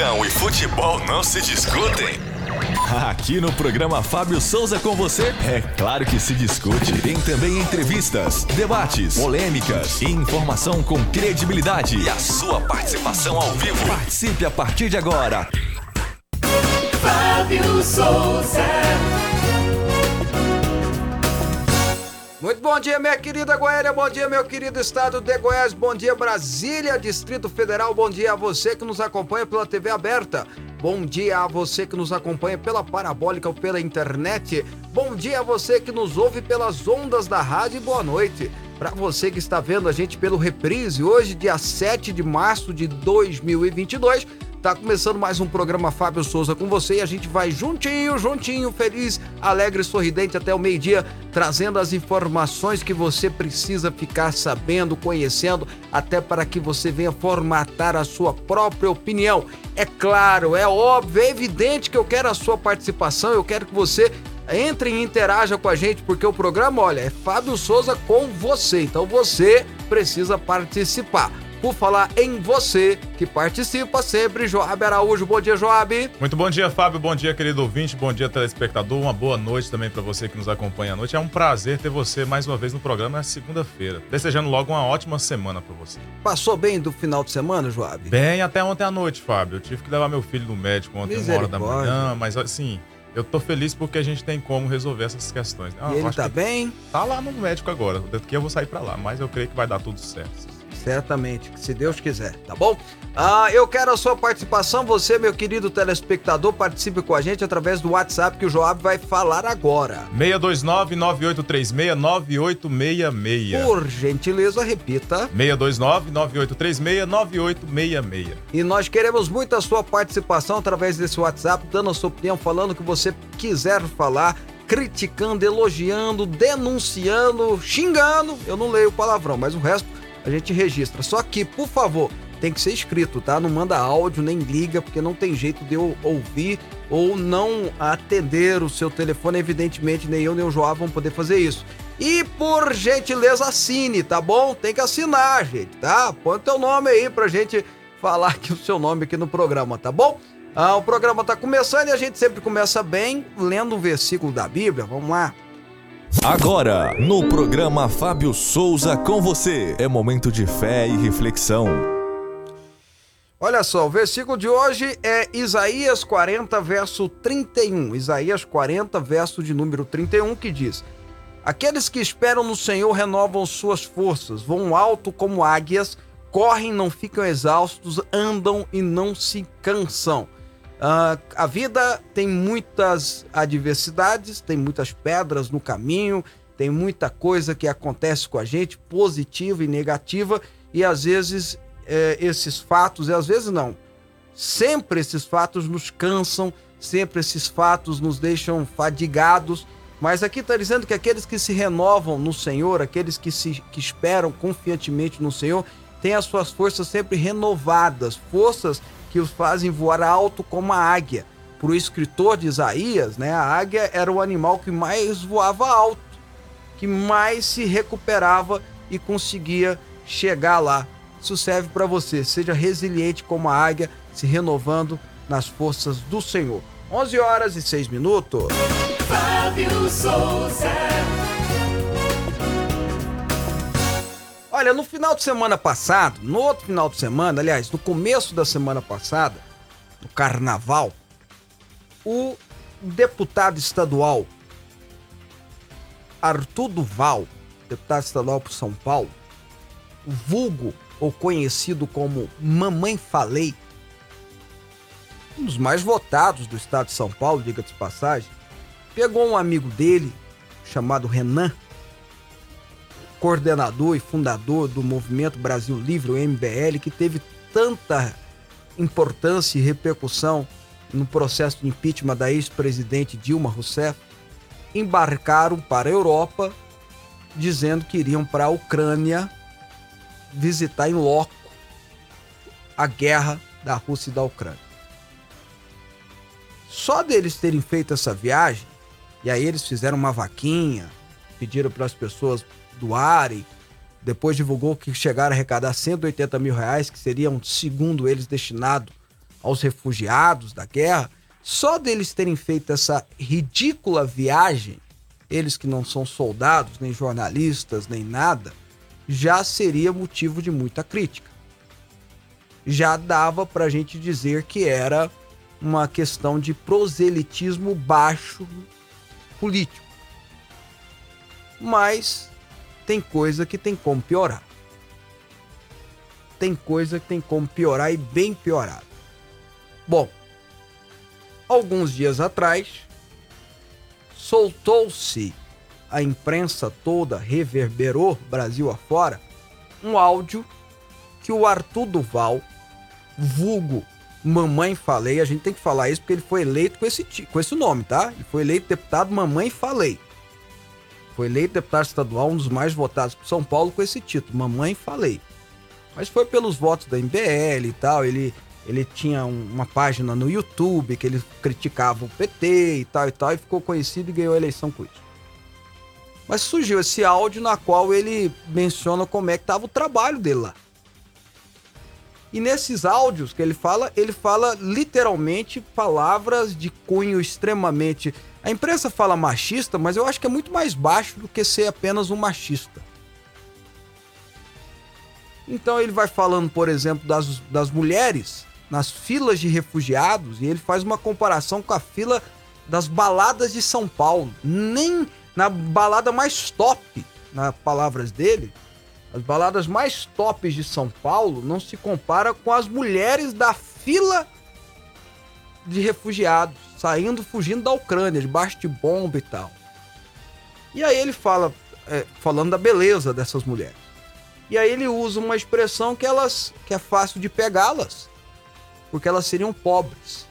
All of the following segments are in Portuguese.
religião e futebol não se discutem? Aqui no programa Fábio Souza com você, é claro que se discute. Tem também entrevistas, debates, polêmicas e informação com credibilidade. E a sua participação ao vivo. Participe a partir de agora. Fábio Souza. Muito bom dia, minha querida Goiânia, bom dia, meu querido estado de Goiás, bom dia, Brasília, Distrito Federal, bom dia a você que nos acompanha pela TV aberta, bom dia a você que nos acompanha pela parabólica ou pela internet, bom dia a você que nos ouve pelas ondas da rádio e boa noite. Para você que está vendo a gente pelo reprise, hoje, dia 7 de março de 2022, Tá começando mais um programa Fábio Souza com você e a gente vai juntinho, juntinho, feliz, alegre, sorridente até o meio-dia, trazendo as informações que você precisa ficar sabendo, conhecendo, até para que você venha formatar a sua própria opinião. É claro, é óbvio, é evidente que eu quero a sua participação, eu quero que você entre e interaja com a gente, porque o programa, olha, é Fábio Souza com você. Então você precisa participar por falar em você, que participa sempre, Joab Araújo. Bom dia, Joab. Muito bom dia, Fábio. Bom dia, querido ouvinte. Bom dia, telespectador. Uma boa noite também para você que nos acompanha à noite. É um prazer ter você mais uma vez no programa na segunda-feira. Desejando logo uma ótima semana para você. Passou bem do final de semana, Joab? Bem, até ontem à noite, Fábio. Eu tive que levar meu filho no médico ontem, uma hora da manhã, mas assim. Eu tô feliz porque a gente tem como resolver essas questões. Ah, e ele tá bem? Tá lá no médico agora. Daqui eu vou sair para lá, mas eu creio que vai dar tudo certo. Certamente, se Deus quiser, tá bom? Ah, eu quero a sua participação, você, meu querido telespectador, participe com a gente através do WhatsApp que o Joab vai falar agora. 629-9836-9866. Por gentileza, repita. 629-9836-9866. E nós queremos muito a sua participação através desse WhatsApp, dando a sua opinião, falando o que você quiser falar criticando, elogiando, denunciando, xingando. Eu não leio o palavrão, mas o resto a gente registra. Só que, por favor, tem que ser escrito, tá? Não manda áudio, nem liga, porque não tem jeito de eu ouvir ou não atender o seu telefone. Evidentemente, nem eu nem o João vão poder fazer isso. E por gentileza, assine, tá bom? Tem que assinar, gente, tá? Põe teu nome aí pra gente falar aqui o seu nome aqui no programa, tá bom? Ah, o programa tá começando e a gente sempre começa bem lendo um versículo da Bíblia. Vamos lá. Agora, no programa Fábio Souza com você, é momento de fé e reflexão. Olha só, o versículo de hoje é Isaías 40, verso 31. Isaías 40, verso de número 31, que diz: Aqueles que esperam no Senhor renovam suas forças, vão alto como águias, correm, não ficam exaustos, andam e não se cansam. Uh, a vida tem muitas adversidades, tem muitas pedras no caminho, tem muita coisa que acontece com a gente, positiva e negativa, e às vezes é, esses fatos, e às vezes não, sempre esses fatos nos cansam, sempre esses fatos nos deixam fadigados. Mas aqui está dizendo que aqueles que se renovam no Senhor, aqueles que, se, que esperam confiantemente no Senhor, têm as suas forças sempre renovadas, forças que os fazem voar alto como a águia. Para o escritor de Isaías, né, a águia era o animal que mais voava alto, que mais se recuperava e conseguia chegar lá. Isso serve para você. Seja resiliente como a águia, se renovando nas forças do Senhor. 11 horas e 6 minutos. Fábio Souza. Olha, no final de semana passado, no outro final de semana, aliás, no começo da semana passada, no carnaval, o deputado estadual Arthur Duval, deputado estadual por São Paulo, vulgo ou conhecido como Mamãe Falei, um dos mais votados do estado de São Paulo, diga de passagem, pegou um amigo dele chamado Renan coordenador e fundador do Movimento Brasil Livre, o MBL, que teve tanta importância e repercussão no processo de impeachment da ex-presidente Dilma Rousseff, embarcaram para a Europa dizendo que iriam para a Ucrânia visitar em loco a guerra da Rússia e da Ucrânia. Só deles terem feito essa viagem, e aí eles fizeram uma vaquinha, pediram para as pessoas doarem. Depois divulgou que chegaram a arrecadar 180 mil reais, que seriam, segundo eles, destinados aos refugiados da guerra, só deles terem feito essa ridícula viagem, eles que não são soldados, nem jornalistas, nem nada, já seria motivo de muita crítica. Já dava para a gente dizer que era uma questão de proselitismo baixo político. Mas tem coisa que tem como piorar. Tem coisa que tem como piorar e bem piorado. Bom, alguns dias atrás, soltou-se, a imprensa toda reverberou Brasil afora, um áudio que o Arthur Duval, vulgo Mamãe Falei, a gente tem que falar isso porque ele foi eleito com esse, com esse nome, tá? Ele foi eleito deputado Mamãe Falei. Foi eleito deputado estadual, um dos mais votados por São Paulo com esse título, Mamãe Falei. Mas foi pelos votos da MBL e tal, ele ele tinha uma página no YouTube que ele criticava o PT e tal e tal, e ficou conhecido e ganhou a eleição com isso. Mas surgiu esse áudio na qual ele menciona como é que estava o trabalho dele lá. E nesses áudios que ele fala, ele fala literalmente palavras de cunho extremamente. A imprensa fala machista, mas eu acho que é muito mais baixo do que ser apenas um machista. Então ele vai falando, por exemplo, das, das mulheres nas filas de refugiados e ele faz uma comparação com a fila das baladas de São Paulo. Nem na balada mais top, nas palavras dele, as baladas mais tops de São Paulo não se compara com as mulheres da fila de refugiados, saindo, fugindo da Ucrânia, debaixo de bomba e tal. E aí ele fala, é, falando da beleza dessas mulheres. E aí ele usa uma expressão que elas que é fácil de pegá-las porque elas seriam pobres.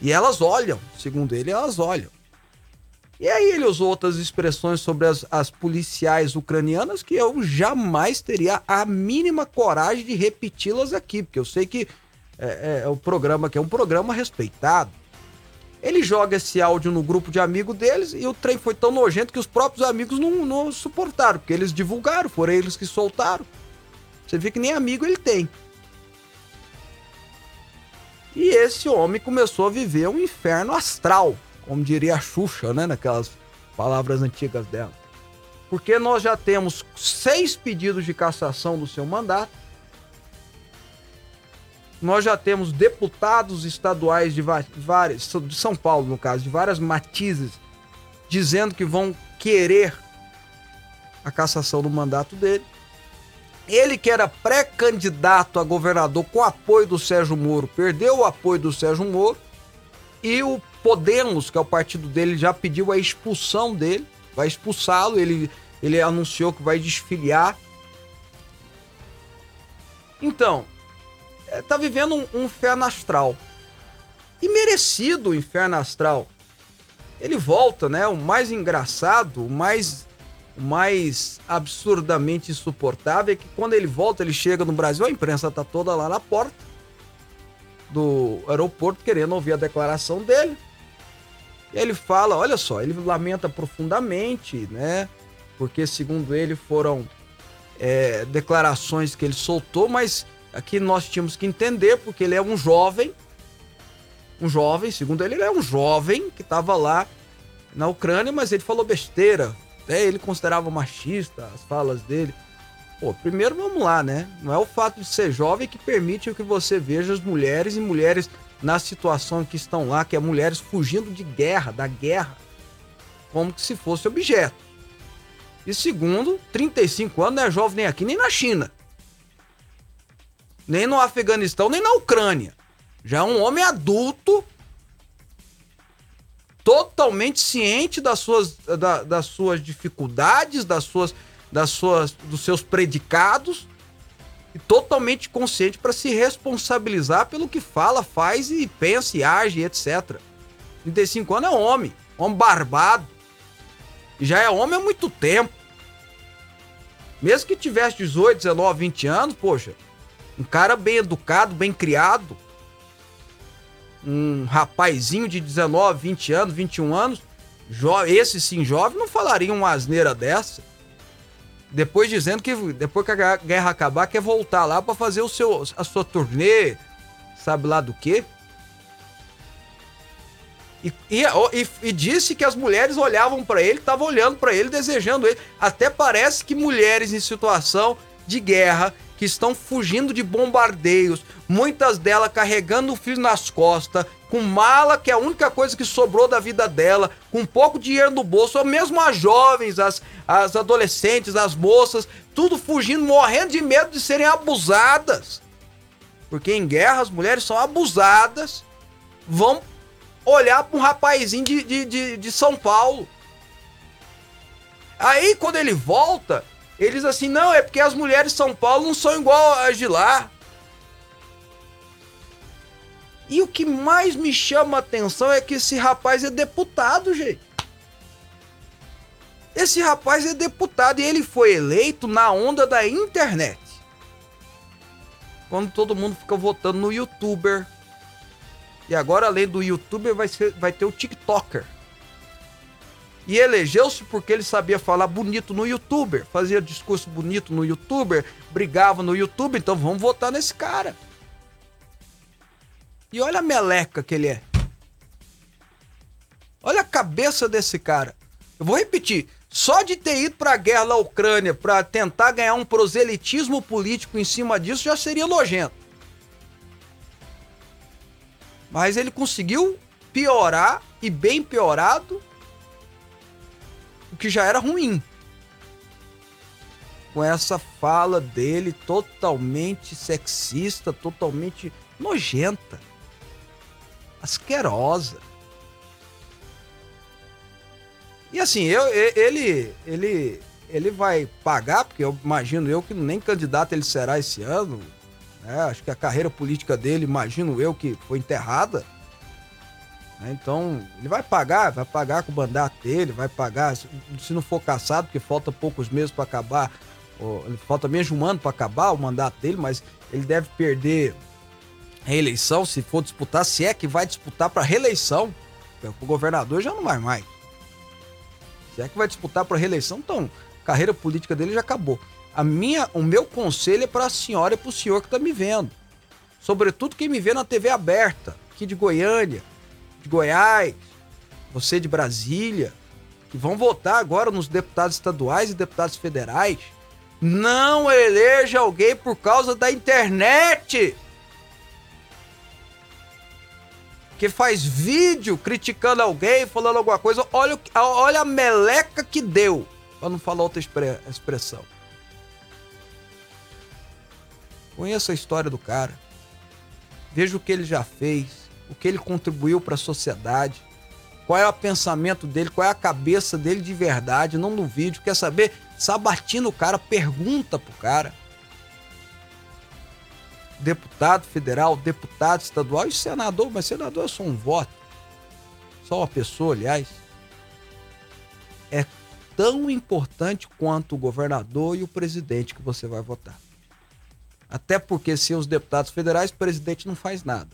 E elas olham, segundo ele, elas olham. E aí ele usou outras expressões sobre as, as policiais ucranianas que eu jamais teria a mínima coragem de repeti-las aqui, porque eu sei que é, é, é o programa que é um programa respeitado. Ele joga esse áudio no grupo de amigos deles e o trem foi tão nojento que os próprios amigos não, não suportaram, porque eles divulgaram, foram eles que soltaram. Você vê que nem amigo ele tem. E esse homem começou a viver um inferno astral, como diria a Xuxa, né? Naquelas palavras antigas dela. Porque nós já temos seis pedidos de cassação do seu mandato. Nós já temos deputados estaduais de várias, de São Paulo, no caso, de várias matizes, dizendo que vão querer a cassação do mandato dele. Ele que era pré-candidato a governador com apoio do Sérgio Moro, perdeu o apoio do Sérgio Moro. E o Podemos, que é o partido dele, já pediu a expulsão dele, vai expulsá-lo. Ele, ele anunciou que vai desfiliar. Então, é, tá vivendo um, um inferno astral. E merecido o inferno astral. Ele volta, né? O mais engraçado, o mais o mais absurdamente insuportável é que quando ele volta, ele chega no Brasil, a imprensa tá toda lá na porta do aeroporto querendo ouvir a declaração dele. E ele fala, olha só, ele lamenta profundamente, né? Porque segundo ele foram é, declarações que ele soltou, mas aqui nós tínhamos que entender porque ele é um jovem, um jovem, segundo ele, ele é um jovem que estava lá na Ucrânia, mas ele falou besteira, até ele considerava machista as falas dele. Pô, primeiro vamos lá, né? Não é o fato de ser jovem que permite que você veja as mulheres e mulheres na situação que estão lá, que é mulheres fugindo de guerra, da guerra, como se fosse objeto. E segundo, 35 anos não é jovem nem aqui, nem na China. Nem no Afeganistão, nem na Ucrânia. Já é um homem adulto totalmente ciente das suas, da, das suas dificuldades, das suas, das suas, dos seus predicados e totalmente consciente para se responsabilizar pelo que fala, faz e pensa e age, etc. 35 anos é homem, homem barbado. E já é homem há muito tempo. Mesmo que tivesse 18, 19, 20 anos, poxa, um cara bem educado, bem criado, um rapazinho de 19, 20 anos, 21 anos, esse sim jovem, não falaria uma asneira dessa. Depois dizendo que depois que a guerra acabar, quer voltar lá para fazer o seu, a sua turnê, sabe lá do quê? E, e, e, e, disse que as mulheres olhavam para ele, estavam olhando para ele, desejando ele. Até parece que mulheres em situação de guerra, que estão fugindo de bombardeios, muitas delas carregando o filho nas costas, com mala, que é a única coisa que sobrou da vida dela, com pouco dinheiro no bolso, ou mesmo as jovens, as, as adolescentes, as moças, tudo fugindo, morrendo de medo de serem abusadas. Porque em guerra as mulheres são abusadas, vão olhar para um rapazinho de, de, de, de São Paulo. Aí quando ele volta, eles assim, não, é porque as mulheres de São Paulo não são igual as de lá. E o que mais me chama a atenção é que esse rapaz é deputado, gente. Esse rapaz é deputado e ele foi eleito na onda da internet. Quando todo mundo fica votando no youtuber. E agora, além do youtuber, vai, ser, vai ter o TikToker. E elegeu-se porque ele sabia falar bonito no youtuber, fazia discurso bonito no youtuber, brigava no YouTube, então vamos votar nesse cara. E olha a meleca que ele é. Olha a cabeça desse cara. Eu vou repetir. Só de ter ido para a guerra na Ucrânia para tentar ganhar um proselitismo político em cima disso já seria nojento. Mas ele conseguiu piorar e bem piorado que já era ruim. Com essa fala dele totalmente sexista, totalmente nojenta, asquerosa. E assim, eu, ele, ele, ele vai pagar, porque eu imagino eu que nem candidato ele será esse ano. Né? Acho que a carreira política dele, imagino eu, que foi enterrada. Né? Então, ele vai pagar, vai pagar com o mandato dele, vai pagar, se não for caçado, porque falta poucos meses para acabar, falta de um ano para acabar o mandato dele, mas ele deve perder a eleição se for disputar, se é que vai disputar para reeleição. O governador já não vai mais. Se é que vai disputar para reeleição, então a carreira política dele já acabou. A minha, o meu conselho é para a senhora e para o senhor que está me vendo. Sobretudo quem me vê na TV aberta, aqui de Goiânia, de Goiás, você de Brasília, que vão votar agora nos deputados estaduais e deputados federais, não eleja alguém por causa da internet. Que faz vídeo criticando alguém, falando alguma coisa. Olha, olha a meleca que deu. Pra não falar outra expressão. Conheço a história do cara. Veja o que ele já fez o que ele contribuiu para a sociedade, qual é o pensamento dele, qual é a cabeça dele de verdade, não no vídeo, quer saber? Sabatina o cara, pergunta pro cara. Deputado federal, deputado estadual e senador, mas senador é só um voto. Só uma pessoa, aliás. É tão importante quanto o governador e o presidente que você vai votar. Até porque sem os deputados federais, o presidente não faz nada.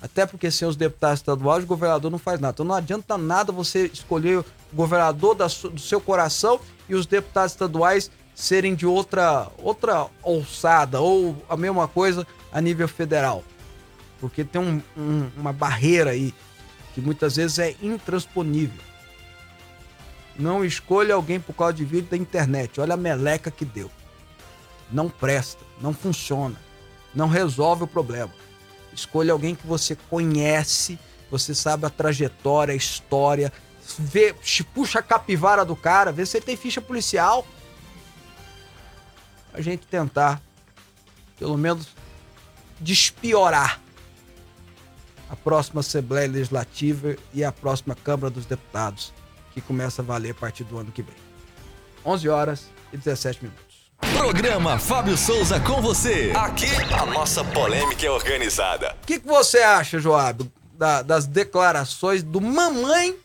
Até porque sem os deputados estaduais, o governador não faz nada. Então não adianta nada você escolher o governador da, do seu coração e os deputados estaduais serem de outra, outra alçada ou a mesma coisa a nível federal. Porque tem um, um, uma barreira aí que muitas vezes é intransponível. Não escolha alguém por causa de vídeo da internet. Olha a meleca que deu. Não presta, não funciona, não resolve o problema. Escolha alguém que você conhece, você sabe a trajetória, a história, vê, puxa a capivara do cara, vê se ele tem ficha policial. A gente tentar, pelo menos, despiorar a próxima Assembleia Legislativa e a próxima Câmara dos Deputados, que começa a valer a partir do ano que vem. 11 horas e 17 minutos. Programa Fábio Souza com você. Aqui a nossa polêmica é organizada. O que, que, você acha, Joab, da, das declarações do mamãe?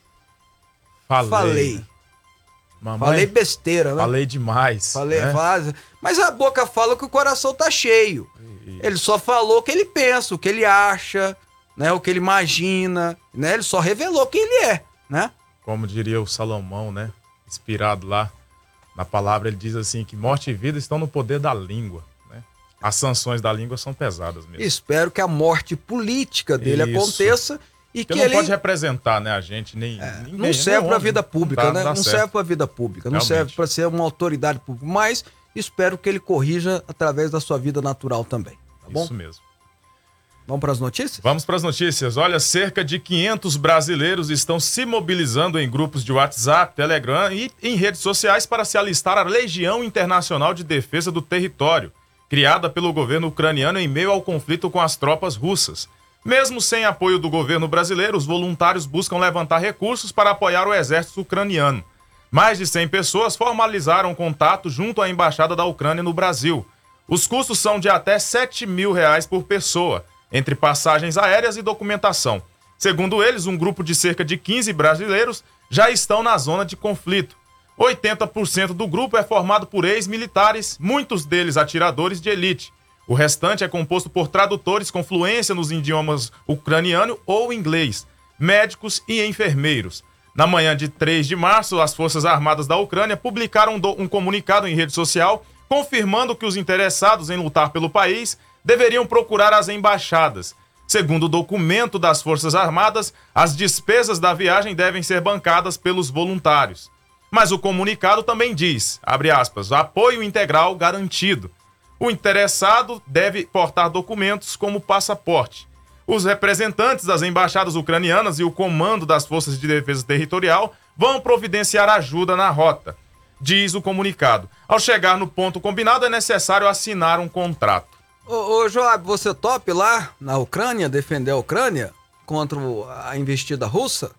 Falei. Falei. Mamãe, falei besteira, né? Falei demais. Falei, né? mas a boca fala que o coração tá cheio. Ele só falou o que ele pensa, o que ele acha, né? O que ele imagina, né? Ele só revelou quem ele é, né? Como diria o Salomão, né? Inspirado lá na palavra ele diz assim que morte e vida estão no poder da língua. Né? As sanções da língua são pesadas mesmo. Espero que a morte política dele Isso. aconteça e Porque que não ele pode representar, né, a gente, nem. ninguém, não serve nem para a vida pública, dá- né? dá Não certo. serve para a vida pública, não Realmente. serve para ser uma autoridade pública, mas espero que ele corrija através da sua vida natural também, tá bom? Isso mesmo. Vamos para as notícias? Vamos para as notícias. Olha, cerca de 500 brasileiros estão se mobilizando em grupos de WhatsApp, Telegram e em redes sociais para se alistar à Legião Internacional de Defesa do Território, criada pelo governo ucraniano em meio ao conflito com as tropas russas. Mesmo sem apoio do governo brasileiro, os voluntários buscam levantar recursos para apoiar o exército ucraniano. Mais de 100 pessoas formalizaram contato junto à Embaixada da Ucrânia no Brasil. Os custos são de até 7 mil reais por pessoa, entre passagens aéreas e documentação. Segundo eles, um grupo de cerca de 15 brasileiros já estão na zona de conflito. 80% do grupo é formado por ex-militares, muitos deles atiradores de elite. O restante é composto por tradutores com fluência nos idiomas ucraniano ou inglês, médicos e enfermeiros. Na manhã de 3 de março, as Forças Armadas da Ucrânia publicaram um do- comunicado em rede social confirmando que os interessados em lutar pelo país deveriam procurar as embaixadas. Segundo o documento das Forças Armadas, as despesas da viagem devem ser bancadas pelos voluntários. Mas o comunicado também diz, aspas, apoio integral garantido. O interessado deve portar documentos como passaporte. Os representantes das embaixadas ucranianas e o comando das Forças de Defesa Territorial vão providenciar ajuda na rota, diz o comunicado. Ao chegar no ponto combinado, é necessário assinar um contrato. Ô, ô Joab, você top lá na Ucrânia, defender a Ucrânia contra a investida russa?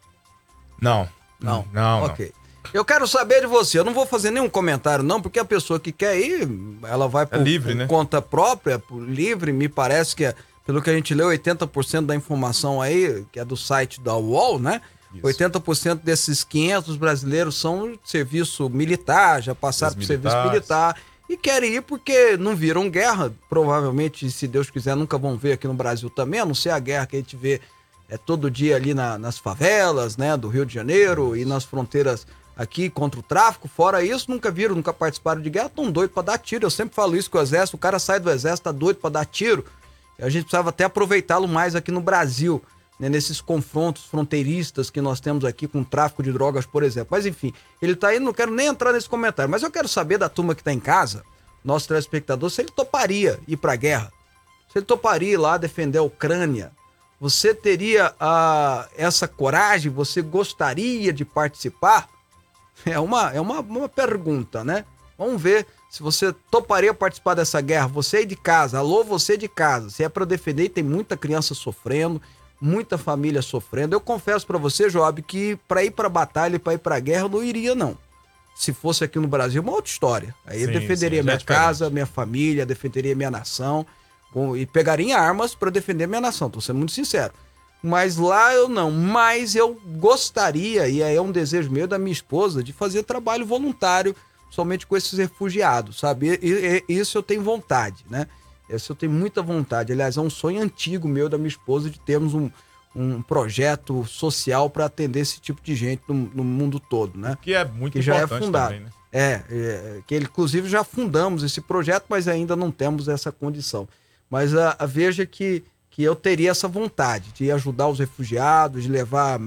Não. Não. Não, Ok. Eu quero saber de você. Eu não vou fazer nenhum comentário, não, porque a pessoa que quer ir, ela vai por, livre, por né? conta própria, por livre. Me parece que, é, pelo que a gente leu, 80% da informação aí, que é do site da UOL, né? 80% desses 500 brasileiros são de serviço militar, já passaram por serviço militar e querem ir porque não viram guerra. Provavelmente, se Deus quiser, nunca vão ver aqui no Brasil também, a não ser a guerra que a gente vê é todo dia ali na- nas favelas, né, do Rio de Janeiro e nas fronteiras aqui contra o tráfico. Fora isso, nunca viram, nunca participaram de guerra, tão doido pra dar tiro. Eu sempre falo isso com o exército, o cara sai do exército, tá doido pra dar tiro. A gente precisava até aproveitá-lo mais aqui no Brasil, né, nesses confrontos fronteiristas que nós temos aqui com o tráfico de drogas, por exemplo. Mas enfim, ele tá aí, não quero nem entrar nesse comentário, mas eu quero saber da turma que tá em casa, nosso telespectador, se ele toparia ir pra guerra. Se ele toparia ir lá defender a Ucrânia, você teria ah, essa coragem? Você gostaria de participar? É uma, é uma, uma pergunta, né? Vamos ver se você toparia participar dessa guerra. Você aí de casa, alô, você de casa. Se é para defender, tem muita criança sofrendo, muita família sofrendo. Eu confesso para você, Joab, que para ir para batalha e para ir para guerra eu não iria não. Se fosse aqui no Brasil, uma outra história. Aí eu Sim, defenderia sim, é minha diferente. casa, minha família, defenderia minha nação com- e pegaria armas para defender minha nação. Tô sendo muito sincero. Mas lá eu não. Mas eu gostaria, e aí é um desejo meu da minha esposa, de fazer trabalho voluntário somente com esses refugiados, sabe? E- e isso eu tenho vontade, né? Isso eu tenho muita vontade. Aliás, é um sonho antigo meu da minha esposa de termos um, um projeto social para atender esse tipo de gente no, no mundo todo, né? Que é muito Que já é importante fundado. também, né? É, é, que inclusive já fundamos esse projeto, mas ainda não temos essa condição. Mas a, a- veja que, que eu teria essa vontade de ajudar os refugiados, de levar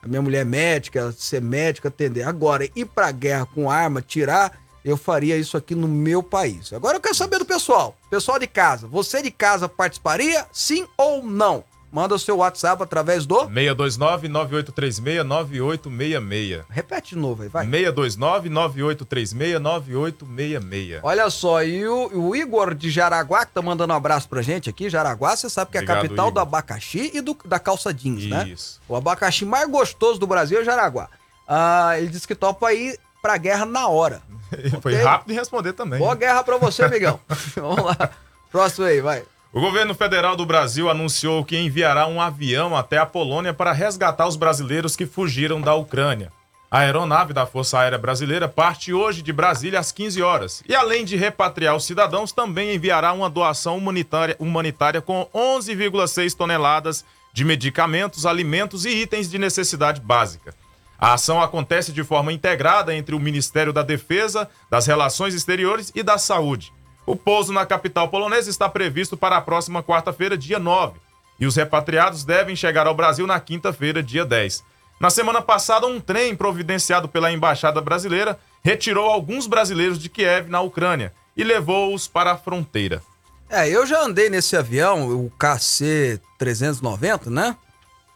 a minha mulher médica, ser médica, atender. Agora, ir para a guerra com arma, tirar, eu faria isso aqui no meu país. Agora eu quero saber do pessoal. Pessoal de casa, você de casa participaria? Sim ou não? Manda o seu WhatsApp através do. 629-9836-9866. Repete de novo aí, vai. 629-9836-9866. Olha só, e o, o Igor de Jaraguá, que tá mandando um abraço pra gente aqui. Jaraguá, você sabe que é a capital do Igor. abacaxi e do, da calça jeans, né? Isso. O abacaxi mais gostoso do Brasil é Jaraguá. Ah, ele disse que topa ir pra guerra na hora. Foi Ok? rápido em responder também. Boa guerra pra você, amigão. Vamos lá. Próximo aí, vai. O governo federal do Brasil anunciou que enviará um avião até a Polônia para resgatar os brasileiros que fugiram da Ucrânia. A aeronave da Força Aérea Brasileira parte hoje de Brasília às 15 horas. E além de repatriar os cidadãos, também enviará uma doação humanitária, humanitária com 11,6 toneladas de medicamentos, alimentos e itens de necessidade básica. A ação acontece de forma integrada entre o Ministério da Defesa, das Relações Exteriores e da Saúde. O pouso na capital polonesa está previsto para a próxima quarta-feira, dia 9, e os repatriados devem chegar ao Brasil na quinta-feira, dia 10. Na semana passada, um trem providenciado pela embaixada brasileira retirou alguns brasileiros de Kiev, na Ucrânia, e levou-os para a fronteira. É, eu já andei nesse avião, o KC-390, né?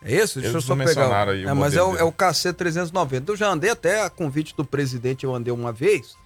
É isso? Deixa Eles eu só pegar. aí é, mas é o, é o KC-390. Eu já andei até a convite do presidente, eu andei uma vez.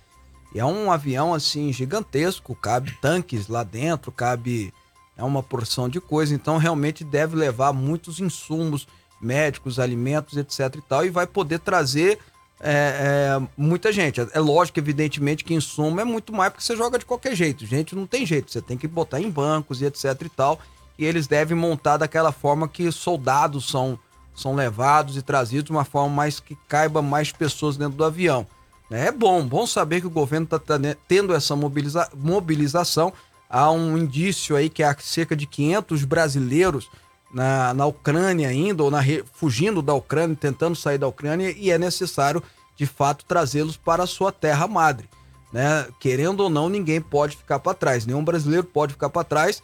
E é um avião, assim, gigantesco. Cabe tanques lá dentro, cabe... É uma porção de coisa. Então, realmente deve levar muitos insumos médicos, alimentos, etc e tal. E vai poder trazer é, é, muita gente. É lógico, evidentemente, que insumo é muito mais porque você joga de qualquer jeito. Gente, não tem jeito. Você tem que botar em bancos e etc e tal. E eles devem montar daquela forma que soldados são, são levados e trazidos de uma forma mais que caiba mais pessoas dentro do avião. É bom, bom saber que o governo está tendo essa mobiliza mobilização. Há um indício aí que há cerca de 500 brasileiros na, na Ucrânia ainda, ou na, fugindo da Ucrânia, tentando sair da Ucrânia, e é necessário, de fato, trazê-los para a sua terra madre. Né? Querendo ou não, ninguém pode ficar para trás, nenhum brasileiro pode ficar para trás.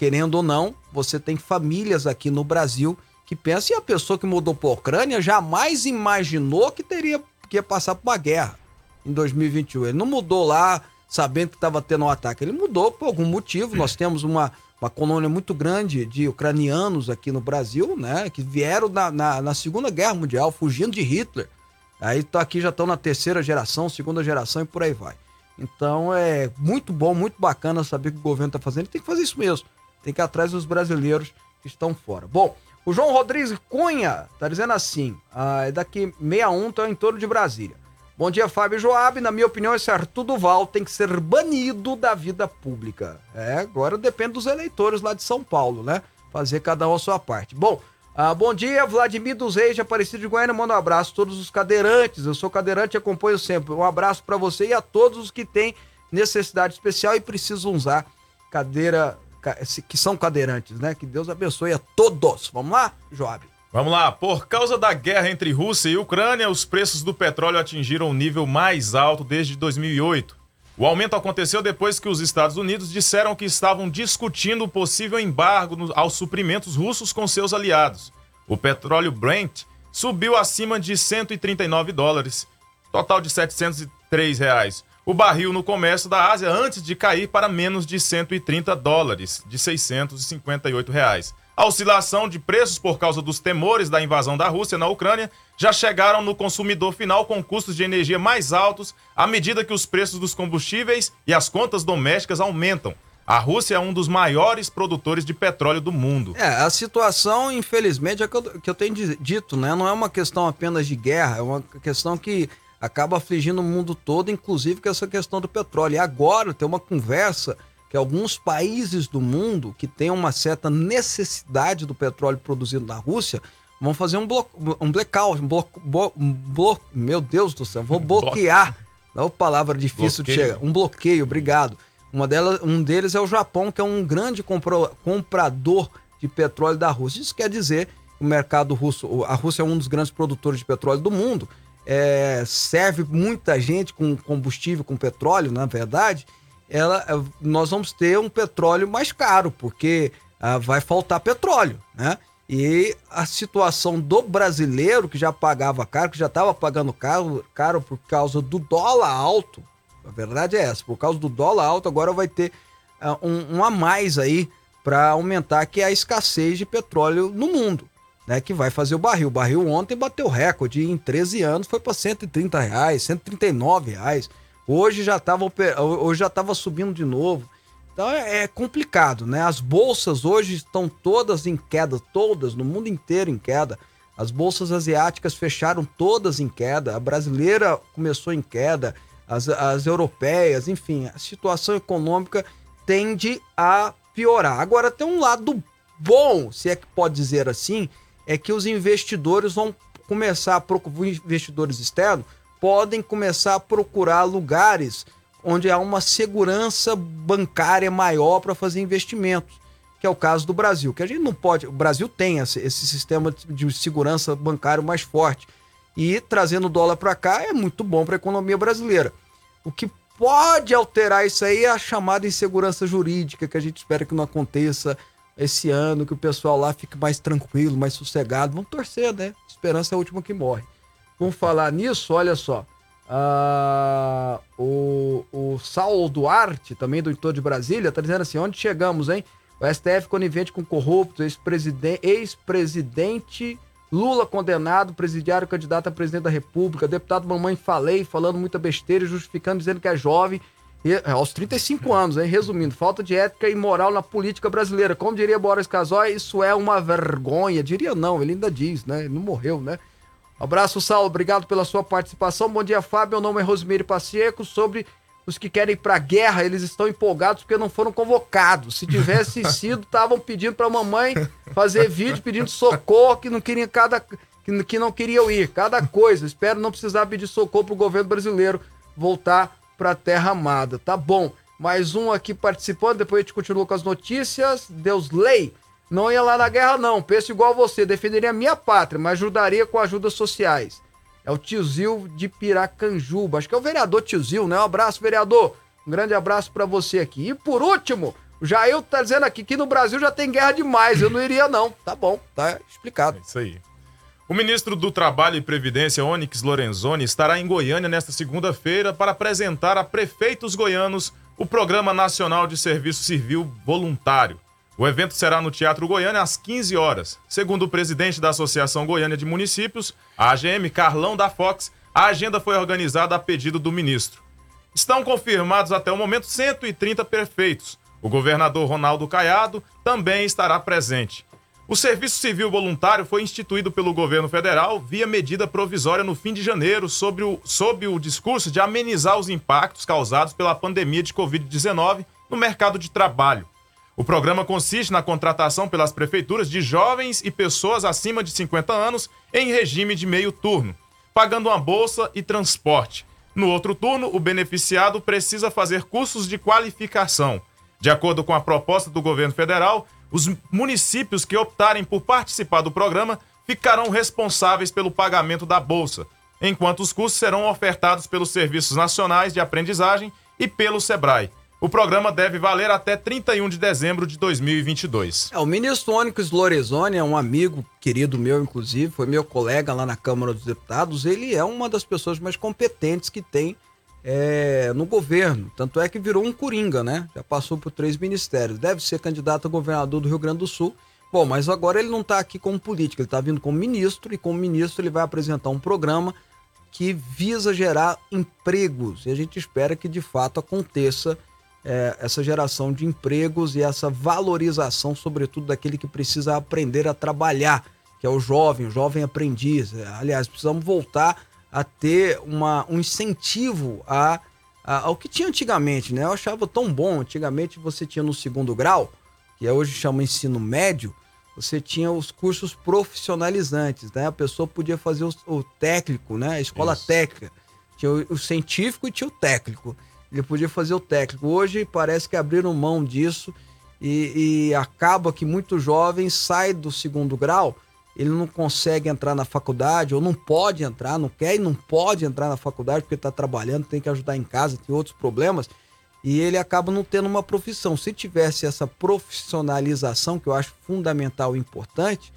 Querendo ou não, você tem famílias aqui no Brasil que pensam, e a pessoa que mudou para a Ucrânia jamais imaginou que teria que ia passar por uma guerra em 2021. Ele não mudou lá sabendo que estava tendo um ataque. Ele mudou por algum motivo. Nós temos uma, uma colônia muito grande de ucranianos aqui no Brasil, né? Que vieram na, na, na Segunda Guerra Mundial, fugindo de Hitler. Aí tá aqui já estão na terceira geração, segunda geração e por aí vai. Então é muito bom, muito bacana saber que o governo está fazendo. Tem que fazer isso mesmo. Tem que ir atrás dos brasileiros que estão fora. Bom, o João Rodrigues Cunha tá dizendo assim: ah, é daqui 61, tô em torno de Brasília. Bom dia, Fábio Joab. Na minha opinião, esse Arthur Duval tem que ser banido da vida pública. É, agora depende dos eleitores lá de São Paulo, né? Fazer cada um a sua parte. Bom, ah, bom dia, Vladimir dos Reis Aparecido de Goiânia. Manda um abraço a todos os cadeirantes. Eu sou cadeirante e acompanho sempre. Um abraço para você e a todos os que têm necessidade especial e precisam usar cadeira, que são cadeirantes, né? Que Deus abençoe a todos. Vamos lá, Joab? Vamos lá, por causa da guerra entre Rússia e Ucrânia, os preços do petróleo atingiram o nível mais alto desde 2008. O aumento aconteceu depois que os Estados Unidos disseram que estavam discutindo o possível embargo aos suprimentos russos com seus aliados. O petróleo Brent subiu acima de 139 dólares, total de 703 reais. O barril no comércio da Ásia antes de cair para menos de 130 dólares, de 658 reais. A oscilação de preços por causa dos temores da invasão da Rússia na Ucrânia já chegaram no consumidor final com custos de energia mais altos à medida que os preços dos combustíveis e as contas domésticas aumentam. A Rússia é um dos maiores produtores de petróleo do mundo. É, a situação, infelizmente, é que eu, que eu tenho dito, né? Não é uma questão apenas de guerra, é uma questão que acaba afligindo o mundo todo, inclusive com essa questão do petróleo. E agora tem uma conversa que alguns países do mundo que têm uma certa necessidade do petróleo produzido na Rússia vão fazer um, blo um blackout, um bloco, blo meu Deus do céu, vou bloquear, não é palavra difícil bloqueio. de chegar, um bloqueio, obrigado. Uma delas, um deles é o Japão, que é um grande comprador de petróleo da Rússia. Isso quer dizer que o mercado russo, a Rússia é um dos grandes produtores de petróleo do mundo, é, serve muita gente com combustível, com petróleo, na verdade, ela, eh, nós vamos ter um petróleo mais caro, porque ah, vai faltar petróleo, né? E a situação do brasileiro que já pagava caro, que já estava pagando caro, caro por causa do dólar alto, a verdade é essa, por causa do dólar alto, agora vai ter uh, um, um a mais aí para aumentar, que é a escassez de petróleo no mundo, né? Que vai fazer o barril. O barril ontem bateu recorde, em 13 anos foi para 130 reais, 139 reais. Hoje já estava hoje já estava subindo de novo. Então é, é, complicado, né? As bolsas hoje estão todas em queda, todas no mundo inteiro em queda. As bolsas asiáticas fecharam todas em queda. A brasileira começou em queda, as, as europeias, enfim, a situação econômica tende a piorar. Agora tem um lado bom, se é que pode dizer assim, é que os investidores vão começar a procurar investidores externos podem começar a procurar lugares onde há uma segurança bancária maior para fazer investimentos, que é o caso do Brasil, que a gente não pode, o Brasil tem esse, esse sistema de segurança bancário mais forte e trazendo o dólar para cá é muito bom para a economia brasileira. O que pode alterar isso aí é a chamada insegurança jurídica, que a gente espera que não aconteça esse ano, que o pessoal lá fique mais tranquilo, mais sossegado. Vamos torcer, né? Esperança é a última que morre. Vamos falar nisso, olha só. Ah, o, o Saulo Duarte, também do entorno de Brasília, tá dizendo assim: onde chegamos, hein? O STF conivente com corrupto, ex-presidente, ex-presidente Lula condenado, presidiário candidato a presidente da República, deputado Mamãe Falei, falando muita besteira, justificando, dizendo que é jovem, aos 35 anos, hein? Resumindo, falta de ética e moral na política brasileira. Como diria Boris Casoy, isso é uma vergonha. Diria não, ele ainda diz, né? Ele não morreu, né? Abraço, Saulo. Obrigado pela sua participação. Bom dia, Fábio. Meu nome é Rosemary Pacheco. Sobre os que querem ir pra guerra, eles estão empolgados porque não foram convocados. Se tivesse sido, estavam pedindo pra mamãe fazer vídeo pedindo socorro, que não queriam cada. Que não queriam ir. Cada coisa. Espero não precisar pedir socorro pro governo brasileiro voltar pra terra amada. Tá bom. Mais um aqui participando, depois a gente continua com as notícias. Deus lei. Não ia lá na guerra, não. Penso igual você. Defenderia a minha pátria, mas ajudaria com ajudas sociais. É o Tiozil de Piracanjuba. Acho que é o vereador Tiozil, né? Um abraço, vereador. Um grande abraço para você aqui. E por último, o Jair tá dizendo aqui que no Brasil já tem guerra demais. Eu não iria, não. Tá bom, tá explicado. É isso aí. O ministro do Trabalho e Previdência, Onyx Lorenzoni, estará em Goiânia nesta segunda-feira para apresentar a prefeitos goianos o Programa Nacional de Serviço Civil Voluntário. O evento será no Teatro Goiânia às 15 horas. Segundo o presidente da Associação Goiânia de Municípios, a AGM Carlão da Fox, a agenda foi organizada a pedido do ministro. Estão confirmados até o momento 130 prefeitos. O governador Ronaldo Caiado também estará presente. O Serviço Civil Voluntário foi instituído pelo governo federal via medida provisória no fim de janeiro sobre o, sob o discurso de amenizar os impactos causados pela pandemia de Covid-19 no mercado de trabalho. O programa consiste na contratação pelas prefeituras de jovens e pessoas acima de 50 anos em regime de meio turno, pagando uma bolsa e transporte. No outro turno, o beneficiado precisa fazer cursos de qualificação. De acordo com a proposta do governo federal, os municípios que optarem por participar do programa ficarão responsáveis pelo pagamento da bolsa, enquanto os cursos serão ofertados pelos Serviços Nacionais de Aprendizagem e pelo SEBRAE. O programa deve valer até 31 de dezembro de 2022. É, o ministro Ônicos Lorenzoni é um amigo querido meu, inclusive, foi meu colega lá na Câmara dos Deputados. Ele é uma das pessoas mais competentes que tem é, no governo. Tanto é que virou um coringa, né? Já passou por três ministérios. Deve ser candidato a governador do Rio Grande do Sul. Bom, mas agora ele não está aqui como político, ele está vindo como ministro e como ministro ele vai apresentar um programa que visa gerar empregos. E a gente espera que de fato aconteça é, essa geração de empregos e essa valorização, sobretudo, daquele que precisa aprender a trabalhar, que é o jovem, o jovem aprendiz. Aliás, precisamos voltar a ter uma, um incentivo a, a, ao que tinha antigamente, né? Eu achava tão bom. Antigamente você tinha no segundo grau, que é hoje chama ensino médio, você tinha os cursos profissionalizantes, né? A pessoa podia fazer o, o técnico, né? A escola Isso. técnica. Tinha o, o científico e tinha o técnico ele podia fazer o técnico. Hoje parece que abriram mão disso e, e acaba que muito jovem sai do segundo grau, ele não consegue entrar na faculdade, ou não pode entrar, não quer e não pode entrar na faculdade porque está trabalhando, tem que ajudar em casa, tem outros problemas, e ele acaba não tendo uma profissão. Se tivesse essa profissionalização, que eu acho fundamental e importante,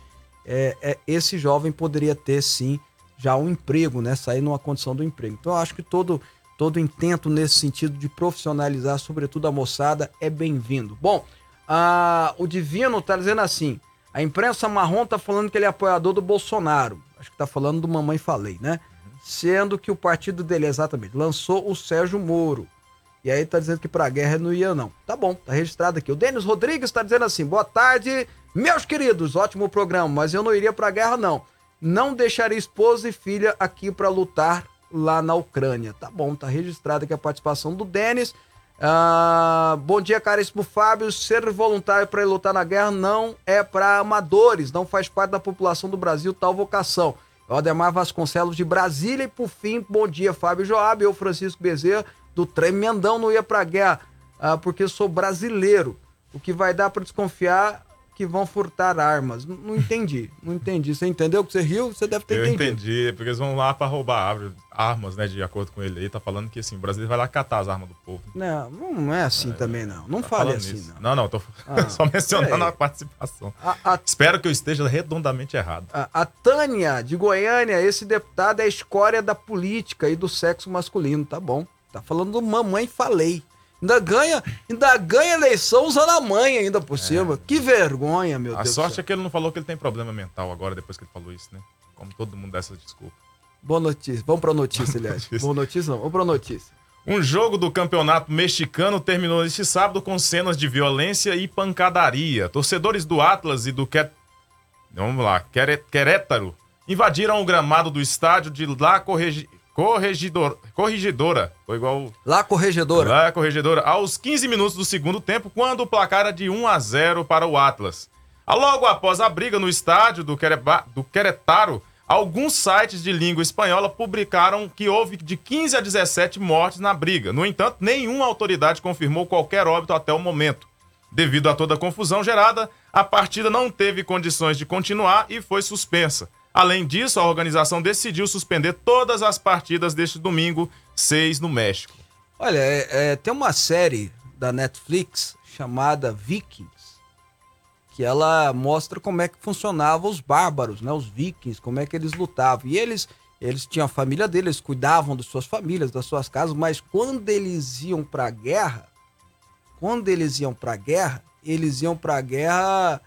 é, é, esse jovem poderia ter sim já um emprego, né? Sair numa condição do emprego. Então eu acho que todo todo intento nesse sentido de profissionalizar, sobretudo a moçada, é bem-vindo. Bom, a, o Divino tá dizendo assim: a imprensa marrom tá falando que ele é apoiador do Bolsonaro. Acho que tá falando do Mamãe Falei, né? Sendo que o partido dele, exatamente, lançou o Sérgio Moro. E aí tá dizendo que pra guerra não ia, não. Tá bom, tá registrado aqui. O Denis Rodrigues tá dizendo assim: boa tarde, meus queridos, ótimo programa, mas eu não iria pra guerra, não. Não deixaria esposa e filha aqui para lutar lá na Ucrânia. Tá bom, tá registrada aqui a participação do Denis. Ah, bom dia, caríssimo Fábio. Ser voluntário para lutar na guerra não é para amadores, não faz parte da população do Brasil tal vocação. É o Ademar Vasconcelos de Brasília e por fim, bom dia, Fábio Joab. Eu, Francisco Bezerra, do Tremendão, não ia para guerra ah, porque sou brasileiro. O que vai dar para desconfiar que vão furtar armas. Não, não entendi, não entendi. Você entendeu que você riu? Você deve ter Eu entendido. entendi, porque eles vão lá pra roubar armas, né? De acordo com ele aí, tá falando que assim, o Brasil vai lá catar as armas do povo. Não, não é assim também, não. Não Tá fale assim, isso. não. Não, não, tô Ah, só mencionando a participação. A, a, Espero que eu esteja redondamente errado. a, a Tânia, de Goiânia, esse deputado é a escória da política e do sexo masculino. Tá bom. Tá falando do mamãe falei. Ainda ganha, ainda ganha eleição usando a mãe ainda por cima. Que vergonha, meu É. a Deus. do sorte é que ele não falou que ele tem problema mental agora, depois que ele falou isso, né? Como todo mundo dá essa desculpa. Boa notícia. Vamos pra notícia, aliás. Boa notícia não. Vamos pra notícia. Um jogo do campeonato mexicano terminou este sábado com cenas de violência e pancadaria. Torcedores do Atlas e do Quer... Vamos lá, Querétaro invadiram o gramado do estádio de La Corregi... Corregidor... Corrigidora. Foi igual Lá, corregedora. Lá, corregedora. Aos 15 minutos do segundo tempo, quando o placar era de 1 a 0 para o Atlas. Ah, Logo após a briga no estádio do, Quereba- do Queretaro, alguns sites de língua espanhola publicaram que houve de 15 a 17 mortes na briga. No entanto, nenhuma autoridade confirmou qualquer óbito até o momento. Devido a toda a confusão gerada, a partida não teve condições de continuar e foi suspensa. Além disso, a organização decidiu suspender todas as partidas deste domingo, 6 no México. Olha, é- é, tem uma série da Netflix chamada Vikings, que ela mostra como é que funcionavam os bárbaros, né? Os vikings, como é que eles lutavam. E eles, eles tinham a família deles, eles cuidavam de suas famílias, das suas casas, mas quando eles iam pra guerra, quando eles iam pra guerra, eles iam pra guerra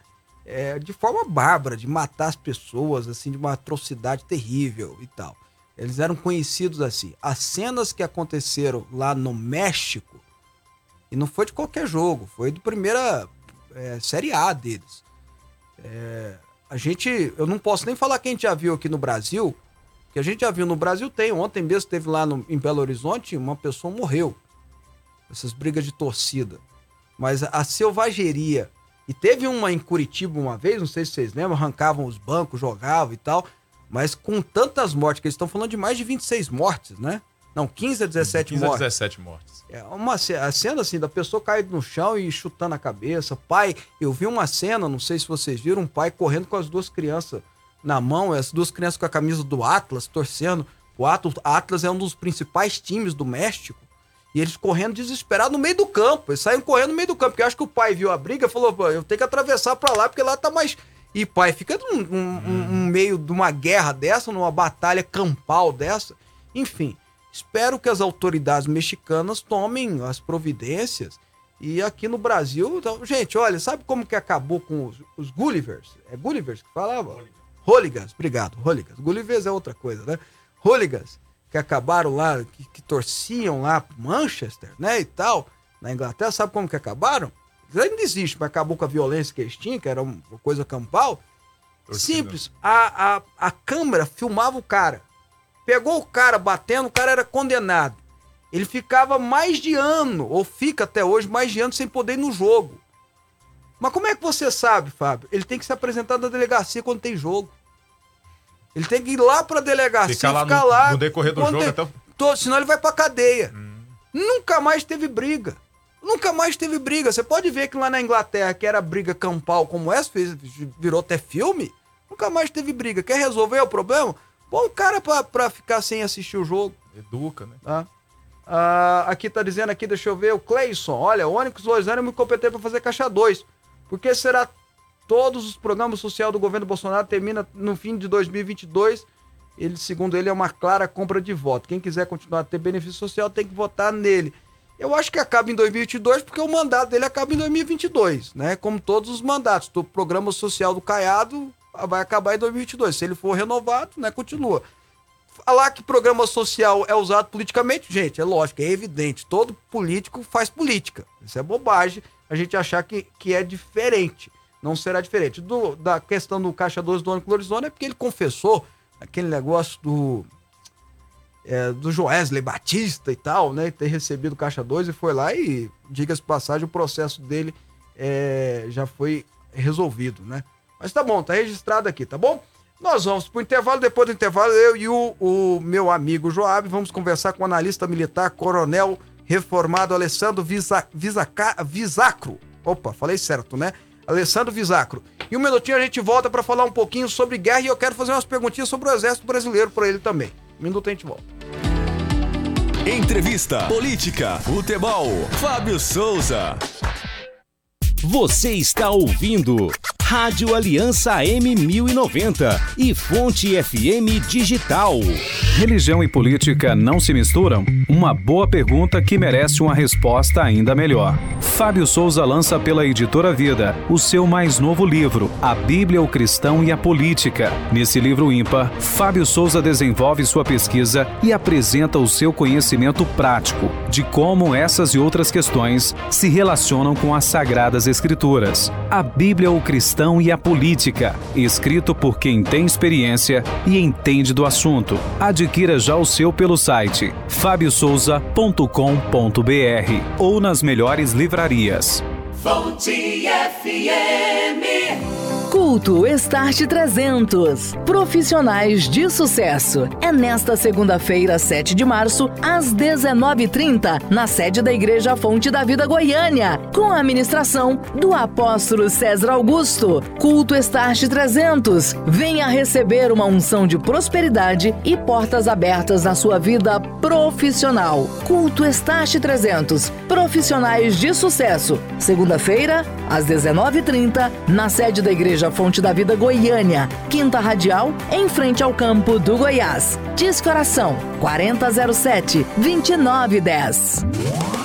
é, de forma bárbara, de matar as pessoas, assim, de uma atrocidade terrível e tal. Eles eram conhecidos assim. As cenas que aconteceram lá no México, e não foi de qualquer jogo, foi de primeira é, Série A deles. É, a gente, eu não posso nem falar que a gente já viu aqui no Brasil, que a gente já viu no Brasil tem. Ontem mesmo teve lá no, em Belo Horizonte, uma pessoa morreu. Essas brigas de torcida. Mas a selvageria. E teve uma em Curitiba uma vez, não sei se vocês lembram, arrancavam os bancos, jogavam e tal. Mas com tantas mortes, que eles estão falando de mais de 26 mortes, né? Não, 15 a 17 15 a mortes. 17 mortes. É uma ce- a cena assim da pessoa caída no chão e chutando a cabeça. Pai, eu vi uma cena, não sei se vocês viram, um pai correndo com as duas crianças na mão, as duas crianças com a camisa do Atlas torcendo. O Atlas, Atlas é um dos principais times do México. E eles correndo desesperados no meio do campo. Eles saíram correndo no meio do campo. Porque eu acho que o pai viu a briga e falou: "Pô, eu tenho que atravessar pra lá, porque lá tá mais. E pai, fica num, num- num meio de uma guerra dessa, numa batalha campal dessa. Enfim, espero que as autoridades mexicanas tomem as providências. E aqui no Brasil, então, gente, olha, sabe como que acabou com os, os Gullivers? É Gullivers que falava? Hooligans, obrigado, Hooligans. Gullivers é outra coisa, né? Hooligans, que acabaram lá, que, que torciam lá pro Manchester, né, e tal, na Inglaterra, sabe como que acabaram? Eles ainda existe, mas acabou com a violência que eles tinham, que era uma coisa campal. Torcida. Simples, a, a, a câmera filmava o cara. Pegou o cara batendo, o cara era condenado. Ele ficava mais de ano, ou fica até hoje, mais de ano sem poder ir no jogo. Mas como é que você sabe, Fábio? Ele tem que se apresentar na delegacia quando tem jogo. Ele tem que ir lá pra delegacia, Ficar lá ficar no- lá. no decorrer do jogo tem- até to- Senão ele vai pra cadeia. Nunca mais teve briga. Nunca mais teve briga. Você pode ver que lá na Inglaterra, que era briga campal como essa, fez- virou até filme, nunca mais teve briga. Quer resolver o problema? Põe o cara pra, pra ficar sem assistir o jogo. Educa, né? Tá? Ah, aqui tá dizendo aqui, deixa eu ver, o Cleison. Olha, o Onyx Loizano é muito competente para fazer caixa 2. Porque será todos os programas sociais do governo Bolsonaro termina no fim de 2022. Ele, segundo ele, é uma clara compra de voto. Quem quiser continuar a ter benefício social tem que votar nele. Eu acho que acaba em 2022 porque o mandato dele acaba em 2022, né? Como todos os mandatos. O programa social do Caiado vai acabar em 2022. Se ele for renovado, né, continua. Falar que programa social é usado politicamente, gente, é lógico, é evidente. Todo político faz política. Isso é bobagem a gente achar que, que é diferente. Não será diferente. Do- da questão do Caixa 2 do Ônibus Lorizona é porque ele confessou aquele negócio do. é, do Joesley Batista e tal, né? Ter recebido o Caixa 2 e foi lá e, diga-se passagem, o processo dele é, já foi resolvido, né? Mas tá bom, tá registrado aqui, tá bom? Nós vamos pro intervalo, depois do intervalo, eu e o, o meu amigo Joab vamos conversar com o analista militar, coronel reformado Alessandro Visa, Visaca- Visacro. Opa, falei certo, né? Alessandro Visacro. E um minutinho a gente volta para falar um pouquinho sobre guerra e eu quero fazer umas perguntinhas sobre o Exército Brasileiro para ele também. Um minuto a gente volta. Entrevista, política, futebol. Fábio Souza. Você está ouvindo Rádio Aliança M1090 e Fonte FM Digital. Religião e política não se misturam? Uma boa pergunta que merece uma resposta ainda melhor. Fábio Souza lança pela editora Vida o seu mais novo livro, A Bíblia, o Cristão e a Política. Nesse livro ímpar, Fábio Souza desenvolve sua pesquisa e apresenta o seu conhecimento prático de como essas e outras questões se relacionam com as Sagradas. A Bíblia, o Cristão e a Política, escrito por quem tem experiência e entende do assunto. Adquira já o seu pelo site fabiosouza.com.br ou nas melhores livrarias. Fonte FM. Culto Start 300. Profissionais de sucesso. É nesta segunda-feira, 7 de março, às 19h30, na sede da Igreja Fonte da Vida Goiânia, com a administração do apóstolo César Augusto. Culto Start 300. Venha receber uma unção de prosperidade e portas abertas na sua vida profissional. Culto Start 300. Profissionais de sucesso. Segunda-feira, às 19h30, na sede da Igreja Fonte da Vida Goiânia, Quinta Radial, em frente ao campo do Goiás. Disque Oração 4007-2910.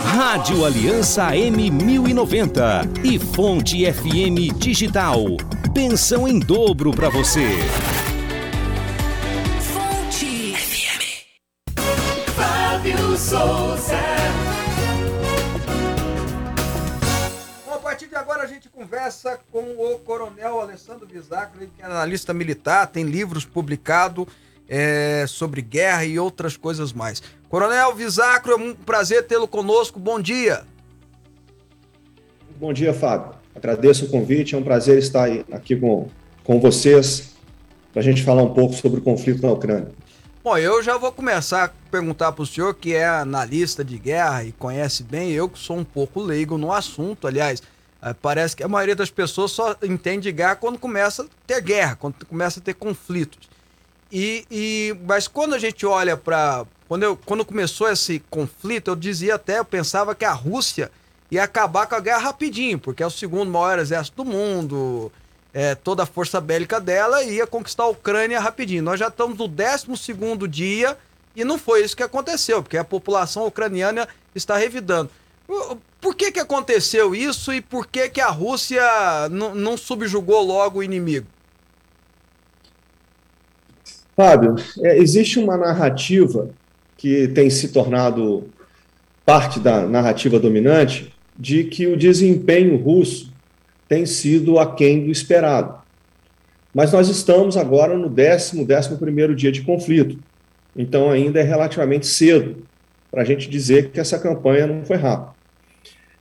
Rádio Aliança M1090 e Fonte FM Digital. Pensão em dobro para você. Coronel Alessandro Bisacro, ele que é analista militar, tem livros publicados é, sobre guerra e outras coisas mais. Coronel Visacro, é um prazer tê-lo conosco. Bom dia. Bom dia, Fábio. Agradeço o convite, é um prazer estar aqui com, com vocês para a gente falar um pouco sobre o conflito na Ucrânia. Bom, eu já vou começar a perguntar para o senhor, que é analista de guerra e conhece bem, eu que sou um pouco leigo no assunto, aliás, parece que a maioria das pessoas só entende guerra quando começa a ter guerra, quando começa a ter conflitos. E, e- mas quando a gente olha para quando, quando começou esse conflito, eu dizia até, eu pensava que a Rússia ia acabar com a guerra rapidinho, porque é o segundo maior exército do mundo, é, toda a força bélica dela ia conquistar a Ucrânia rapidinho. Nós já estamos no 12 segundo dia e não foi isso que aconteceu, porque a população ucraniana está revidando. Por que, que aconteceu isso e por que, que a Rússia não, subjugou logo o inimigo? Fábio, é, existe uma narrativa que tem se tornado parte da narrativa dominante de que o desempenho russo tem sido aquém do esperado. Mas nós estamos agora no décimo, décimo primeiro dia de conflito. Então ainda é relativamente cedo para a gente dizer que essa campanha não foi rápida.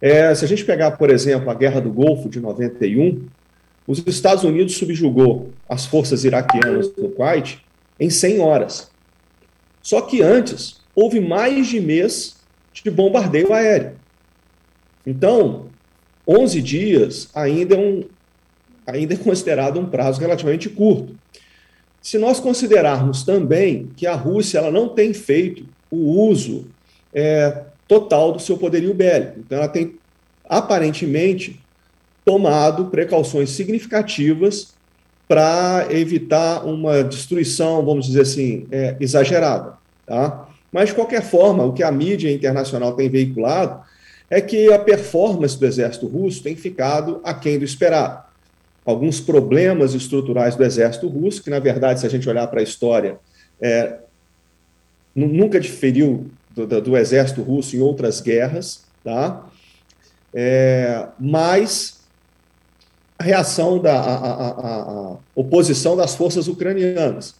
É, se a gente pegar, por exemplo, a Guerra do Golfo de 91, os Estados Unidos subjugou as forças iraquianas no Kuwait em 100 horas. Só que antes, houve mais de mês de bombardeio aéreo. Então, 11 dias ainda é, um, ainda é considerado um prazo relativamente curto. Se nós considerarmos também que a Rússia ela não tem feito o uso é, total do seu poderio bélico, então ela tem aparentemente tomado precauções significativas para evitar uma destruição, vamos dizer assim, é, exagerada. Tá? Mas, de qualquer forma, o que a mídia internacional tem veiculado é que a performance do exército russo tem ficado aquém do esperado. Alguns problemas estruturais do exército russo, que, na verdade, se a gente olhar para a história, é, nunca diferiu do, do, exército russo em outras guerras, tá? É, mas a reação da a, a, a, oposição das forças ucranianas.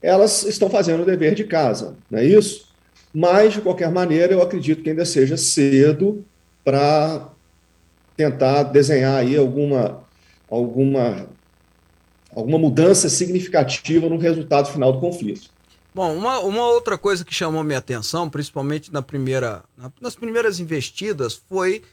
Elas estão fazendo o dever de casa, não é isso? Mas, de qualquer maneira, eu acredito que ainda seja cedo para tentar desenhar aí alguma, alguma, alguma mudança significativa no resultado final do conflito. Bom, uma, uma outra coisa que chamou minha atenção, principalmente na primeira, na, nas primeiras investidas, foi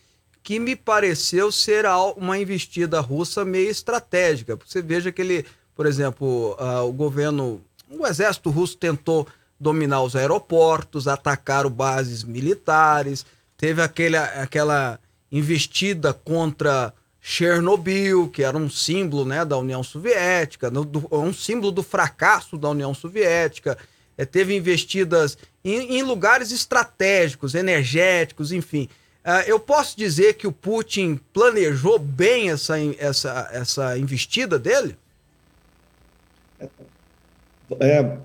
que me pareceu ser uma investida russa meio estratégica. Você veja que ele, por exemplo, uh, o governo, o exército russo tentou dominar os aeroportos, atacar bases militares, teve aquele, aquela investida contra Chernobyl, que era um símbolo né, da União Soviética, no, do, um símbolo do fracasso da União Soviética. É, teve investidas em, em, lugares estratégicos, energéticos, enfim. Uh, eu posso dizer que o Putin planejou bem essa, essa, essa investida dele? É,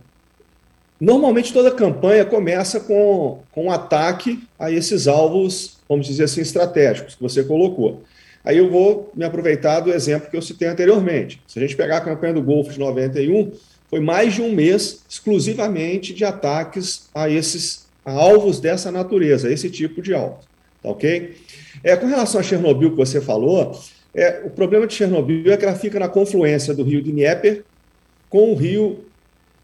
normalmente toda campanha começa com, com um ataque a esses alvos, vamos dizer assim, estratégicos que você colocou. Aí eu vou me aproveitar do exemplo que eu citei anteriormente. Se a gente pegar a campanha do Golfo de 91, foi mais de um mês exclusivamente de ataques a esses a alvos dessa natureza, esse tipo de alvo. Tá ok? É, com relação a Chernobyl que você falou, é, o problema de Chernobyl é que ela fica na confluência do rio Dnieper com o rio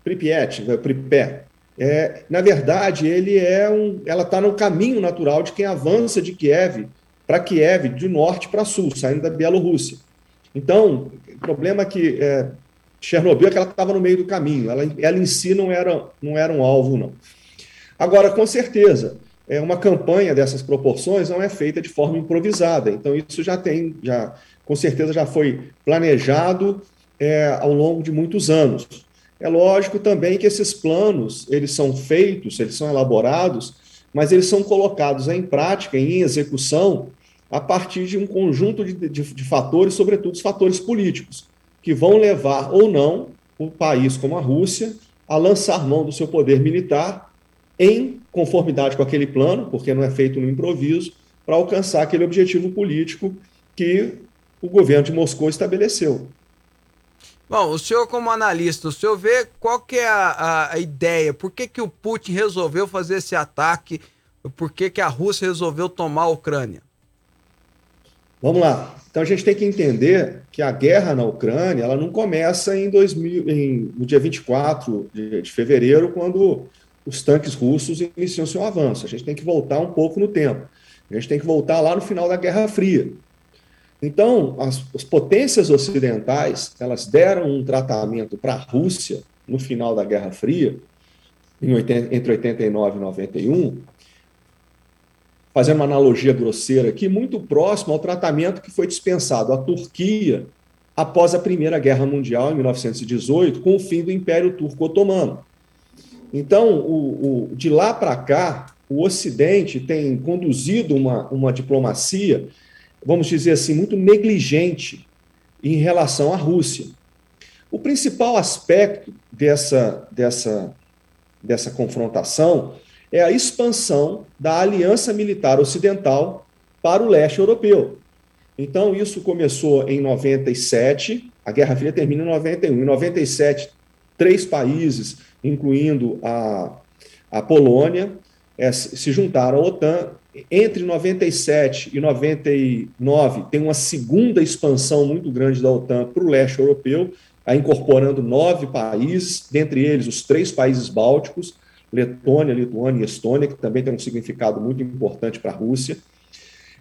Pripyat, né, Pripé. É, na verdade, ele é um, ela está no caminho natural de quem avança de Kiev para Kiev, de norte para sul, saindo da Bielorrússia. Então, o problema é que é, Chernobyl é que ela estava no meio do caminho, ela, ela em si não era, não era um alvo, não. Agora, com certeza, é, uma campanha dessas proporções não é feita de forma improvisada, então isso já tem, já com certeza já foi planejado é, ao longo de muitos anos. É lógico também que esses planos, eles são feitos, eles são elaborados mas eles são colocados em prática, em execução, a partir de um conjunto de, de, de fatores, sobretudo os fatores políticos, que vão levar ou não o país como a Rússia a lançar mão do seu poder militar em conformidade com aquele plano, porque não é feito no improviso, para alcançar aquele objetivo político que o governo de Moscou estabeleceu. Bom, o senhor como analista, o senhor vê qual que é a, a, ideia? Por que, que o Putin resolveu fazer esse ataque? Por que, que a Rússia resolveu tomar a Ucrânia? Vamos lá. Então a gente tem que entender que a guerra na Ucrânia ela não começa em 2000, em, no dia 24 de, de fevereiro, quando os tanques russos iniciam seu avanço. A gente tem que voltar um pouco no tempo. A gente tem que voltar lá no final da Guerra Fria. Então, as, as potências ocidentais elas deram um tratamento para a Rússia no final da Guerra Fria, 80, entre 89 e 91, fazendo uma analogia grosseira aqui, muito próximo ao tratamento que foi dispensado à Turquia após a Primeira Guerra Mundial, em 1918, com o fim do Império Turco Otomano. Então, o, o, de lá para cá, o Ocidente tem conduzido uma, uma diplomacia vamos dizer assim, muito negligente em relação à Rússia. O principal aspecto dessa, dessa, dessa confrontação é a expansão da aliança militar ocidental para o leste europeu. Então, isso começou em 97, a Guerra Fria termina em 91. Em 97, três países, incluindo a, a Polônia, é, se juntaram à OTAN entre 97 e 99 tem uma segunda expansão muito grande da OTAN para o leste europeu, incorporando nove países, dentre eles os três países bálticos, Letônia, Lituânia e Estônia, que também tem um significado muito importante para a Rússia.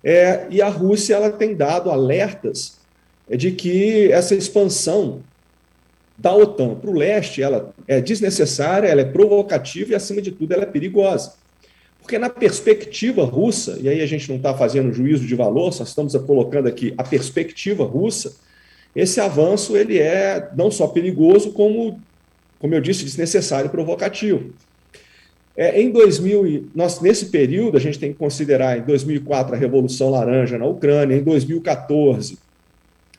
É, e a Rússia ela tem dado alertas de que essa expansão da OTAN para o leste ela é desnecessária, ela é provocativa e, acima de tudo, ela é perigosa. Porque na perspectiva russa, e aí a gente não está fazendo juízo de valor, só estamos colocando aqui a perspectiva russa, esse avanço ele é não só perigoso, como, como eu disse, desnecessário e provocativo. É, em 2000, nós, nesse período, a gente tem que considerar em 2004 a Revolução Laranja na Ucrânia, em 2014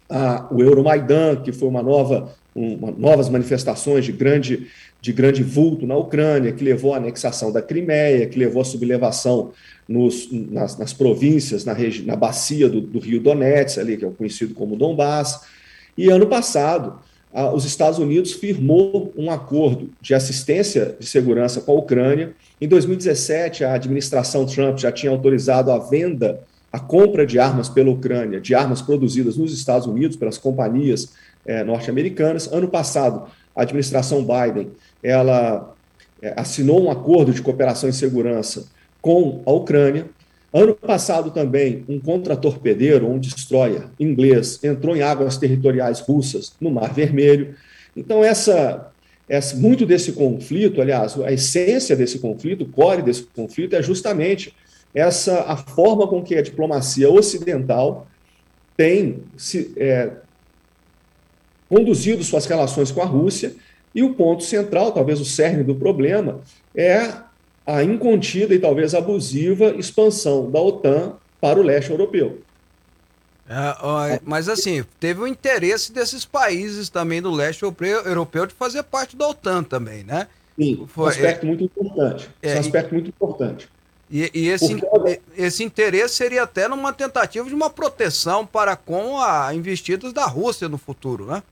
a, o Euromaidan, que foi uma nova, uma, novas manifestações de grande de grande vulto na Ucrânia, que levou à anexação da Crimeia, que levou à sublevação nos, nas, nas, províncias, na, regi, na bacia do, do, Rio Donetsk, ali, que é o conhecido como Donbass. E ano passado, os Estados Unidos firmou um acordo de assistência de segurança com a Ucrânia. Em 2017, a administração Trump já tinha autorizado a venda, a compra de armas pela Ucrânia, de armas produzidas nos Estados Unidos pelas companhias é, norte-americanas. Ano passado, a administração Biden ela é, assinou um acordo de cooperação e segurança com a Ucrânia. Ano passado também, um contratorpedeiro, um destroyer inglês, entrou em águas territoriais russas no Mar Vermelho. Então, essa, essa, muito desse conflito, aliás, a essência desse conflito, o core desse conflito, é justamente essa a forma com que a diplomacia ocidental tem se, é, conduzido suas relações com a Rússia, e o ponto central, talvez o cerne do problema, é a incontida e talvez abusiva expansão da OTAN para o leste europeu. É, mas assim, teve o interesse desses países também do leste europeu de fazer parte da OTAN também, né? Sim, Foi, um aspecto é, muito importante. É, um aspecto e, muito importante. E, e esse, Porque... esse interesse seria até numa tentativa de uma proteção para com a investidas da Rússia no futuro, né?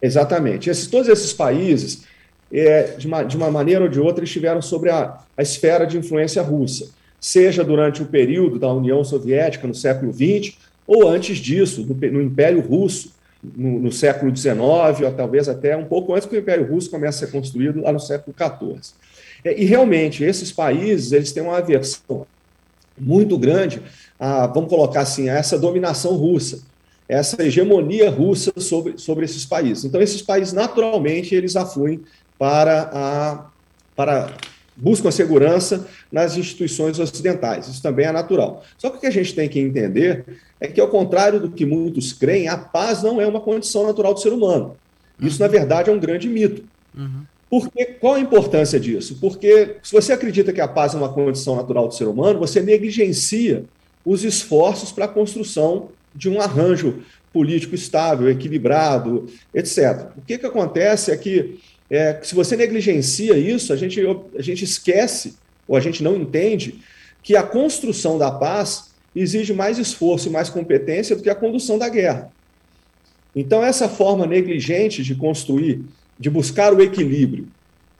Exatamente. Esses, todos esses países, é, de, uma, de uma maneira ou de outra, estiveram sobre a, a esfera de influência russa, seja durante o período da União Soviética, no século XX, ou antes disso, no, no Império Russo, no, no, século XIX, ou talvez até um pouco antes que o Império Russo comece a ser construído, lá no século XIV. É, e realmente, esses países eles têm uma aversão muito grande, a, vamos colocar assim, a essa dominação russa, essa hegemonia russa sobre, sobre esses países. Então, esses países, naturalmente, eles afluem para a, para buscam a segurança nas instituições ocidentais. Isso também é natural. Só que o que a gente tem que entender é que, ao contrário do que muitos creem, a paz não é uma condição natural do ser humano. Isso, na verdade, é um grande mito. Uhum. Porque, qual a importância disso? Porque se você acredita que a paz é uma condição natural do ser humano, você negligencia os esforços para a construção de um arranjo político estável, equilibrado, etc. O que, que acontece é que é, se você negligencia isso, a gente, a gente esquece, ou a gente não entende, que a construção da paz exige mais esforço e mais competência do que a condução da guerra. Então, essa forma negligente de construir, de buscar o equilíbrio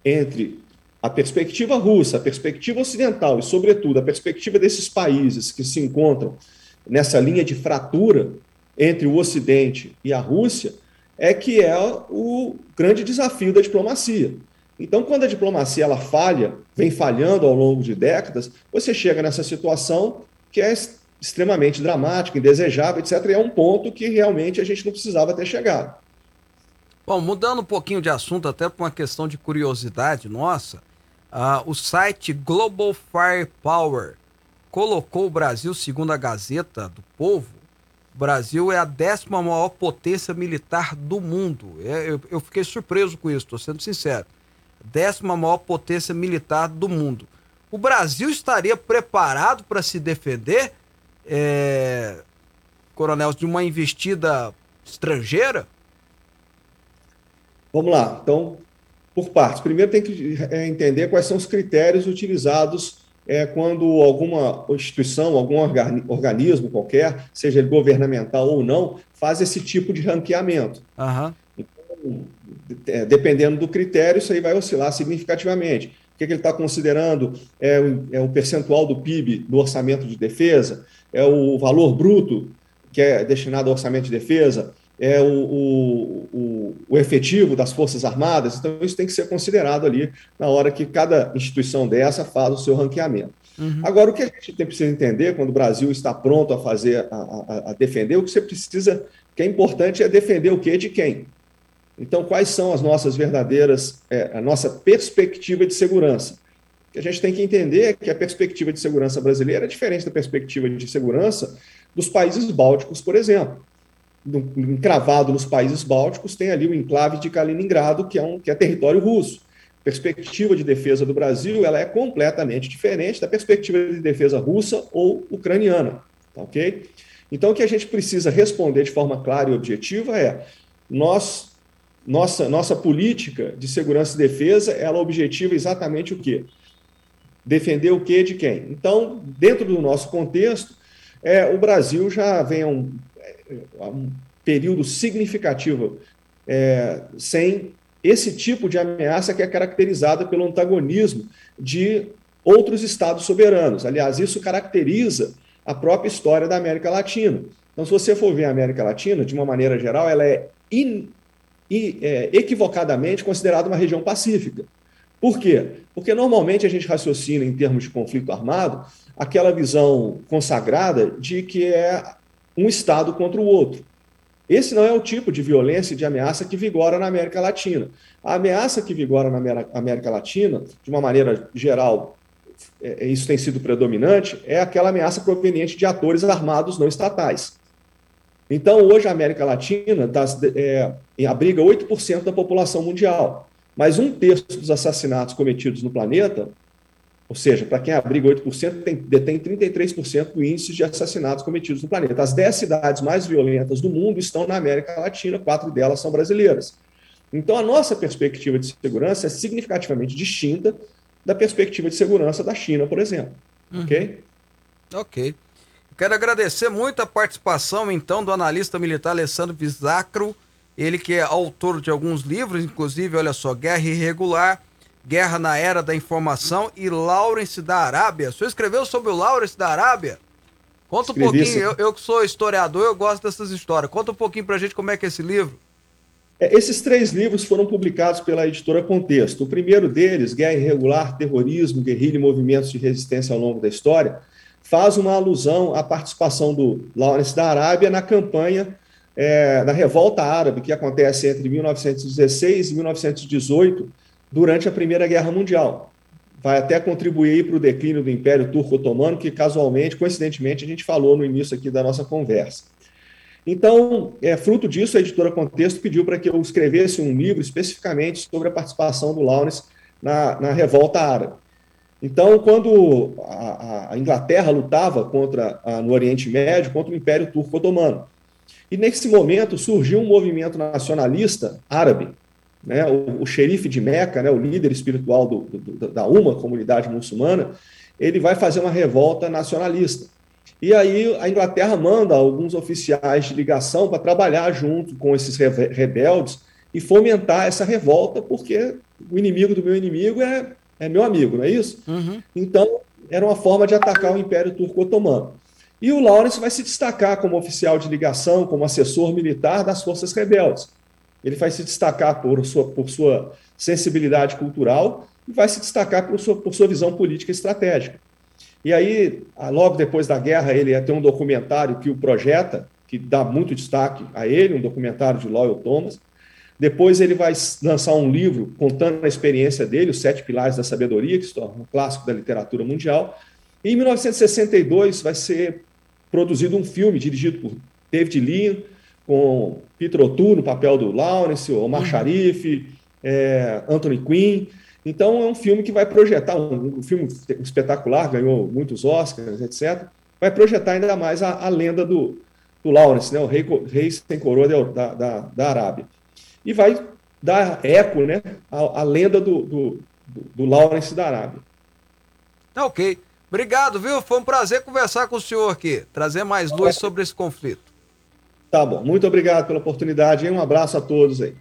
entre a perspectiva russa, a perspectiva ocidental e, sobretudo, a perspectiva desses países que se encontram nessa linha de fratura entre o Ocidente e a Rússia, é que é o grande desafio da diplomacia. Então, quando a diplomacia ela falha, vem falhando ao longo de décadas, você chega nessa situação que é extremamente dramática, indesejável, etc. E é um ponto que realmente a gente não precisava ter chegado. Bom, mudando um pouquinho de assunto, até por uma questão de curiosidade nossa, uh, o site Global Firepower colocou o Brasil, segundo a Gazeta do Povo, Brasil é a décima maior potência militar do mundo. É, eu, eu, fiquei surpreso com isso, estou sendo sincero. Décima maior potência militar do mundo. O Brasil estaria preparado para se defender, é, coronel, de uma investida estrangeira? Vamos lá. Então, por partes. Primeiro tem que é, entender quais são os critérios utilizados é quando alguma instituição, algum organismo qualquer, seja ele governamental ou não, faz esse tipo de ranqueamento. Uhum. Então, é, dependendo do critério, isso aí vai oscilar significativamente. O que, é que ele está considerando? É o, é o percentual do PIB do orçamento de defesa? É o valor bruto que é destinado ao orçamento de defesa? É o, o, o, o, efetivo das Forças Armadas, então isso tem que ser considerado ali na hora que cada instituição dessa faz o seu ranqueamento. Uhum. Agora, o que a gente tem, precisa entender quando o Brasil está pronto a fazer, a, a, a, defender, o que você precisa, que é importante é defender o que de quem. Então, quais são as nossas verdadeiras, é, a nossa perspectiva de segurança? O que a gente tem que entender é que a perspectiva de segurança brasileira é diferente da perspectiva de segurança dos países bálticos, por exemplo encravado nos países bálticos, tem ali o enclave de Kaliningrado, que é, um, que é território russo. A perspectiva de defesa do Brasil ela é completamente diferente da perspectiva de defesa russa ou ucraniana. Tá ok? Então, o que a gente precisa responder de forma clara e objetiva é: nós, nossa, nossa política de segurança e defesa, ela objetiva exatamente o quê? Defender o quê de quem? Então, dentro do nosso contexto, é, o Brasil já vem um um período significativo é, sem esse tipo de ameaça que é caracterizada pelo antagonismo de outros estados soberanos. Aliás, isso caracteriza a própria história da América Latina. Então, se você for ver a América Latina, de uma maneira geral, ela é, in, in, é equivocadamente considerada uma região pacífica. Por quê? Porque normalmente a gente raciocina em termos de conflito armado aquela visão consagrada de que é um Estado contra o outro. Esse não é o tipo de violência e de ameaça que vigora na América Latina. A ameaça que vigora na América Latina, de uma maneira geral, é, isso tem sido predominante, é aquela ameaça proveniente de atores armados não estatais. Então, hoje, a América Latina das, é, abriga 8% da população mundial, mas um terço dos assassinatos cometidos no planeta, ou seja, para quem abriga 8%, tem, detém 33% do índice de assassinatos cometidos no planeta. As 10 cidades mais violentas do mundo estão na América Latina, quatro delas são brasileiras. Então, a nossa perspectiva de segurança é significativamente distinta da perspectiva de segurança da China, por exemplo. Uhum. Ok? Ok. Quero agradecer muito a participação, então, do analista militar Alessandro Bizacro, ele que é autor de alguns livros, inclusive, olha só, Guerra Irregular, Guerra na Era da Informação e Lawrence da Arábia. O senhor escreveu sobre o Lawrence da Arábia? Conta um Escrevi pouquinho, eu, eu, que sou historiador, eu gosto dessas histórias. Conta um pouquinho pra gente como é que é esse livro. É, esses três livros foram publicados pela editora Contexto. O primeiro deles, Guerra Irregular, Terrorismo, Guerrilha e Movimentos de Resistência ao Longo da História, faz uma alusão à participação do Lawrence da Arábia na campanha é, da Revolta Árabe, que acontece entre 1916 e 1918, durante a Primeira Guerra Mundial. Vai até contribuir para o declínio do Império Turco-Otomano, que casualmente, coincidentemente, a gente falou no início aqui da nossa conversa. Então, é, fruto disso, a editora Contexto pediu para que eu escrevesse um livro especificamente sobre a participação do Lawrence na, na Revolta Árabe. Então, quando a, a Inglaterra lutava contra a, no Oriente Médio contra o Império Turco Otomano, e nesse momento surgiu um movimento nacionalista árabe, né, o, o xerife de Meca, né, o líder espiritual do, do, da uma comunidade muçulmana, ele vai fazer uma revolta nacionalista. E aí a Inglaterra manda alguns oficiais de ligação para trabalhar junto com esses rebeldes e fomentar essa revolta, porque o inimigo do meu inimigo é é meu amigo, não é isso? Uhum. Então, era uma forma de atacar o Império Turco-Otomano. E o Lawrence vai se destacar como oficial de ligação, como assessor militar das forças rebeldes. Ele vai se destacar por sua, por sua sensibilidade cultural e vai se destacar por sua, por sua visão política e estratégica. E aí, logo depois da guerra, ele tem um documentário que o projeta, que dá muito destaque a ele, um documentário de Lowell Thomas, depois ele vai lançar um livro contando a experiência dele, Os Sete Pilares da Sabedoria, que se torna um clássico da literatura mundial. E em 1962 vai ser produzido um filme dirigido por David Lean, com Peter O'Toole no papel do Lawrence, Omar uhum. Sharif, é, Anthony Quinn. Então é um filme que vai projetar, um, um filme espetacular, ganhou muitos Oscars, etc. Vai projetar ainda mais a, a lenda do, do Lawrence, né, o rei, rei sem coroa da, da, da Arábia e vai dar eco né, à, à lenda do, do, do Lawrence da Arábia. Tá ok. Obrigado, viu? Foi um prazer conversar com o senhor aqui, trazer mais luz sobre esse conflito. Tá bom, muito obrigado pela oportunidade e um abraço a todos aí.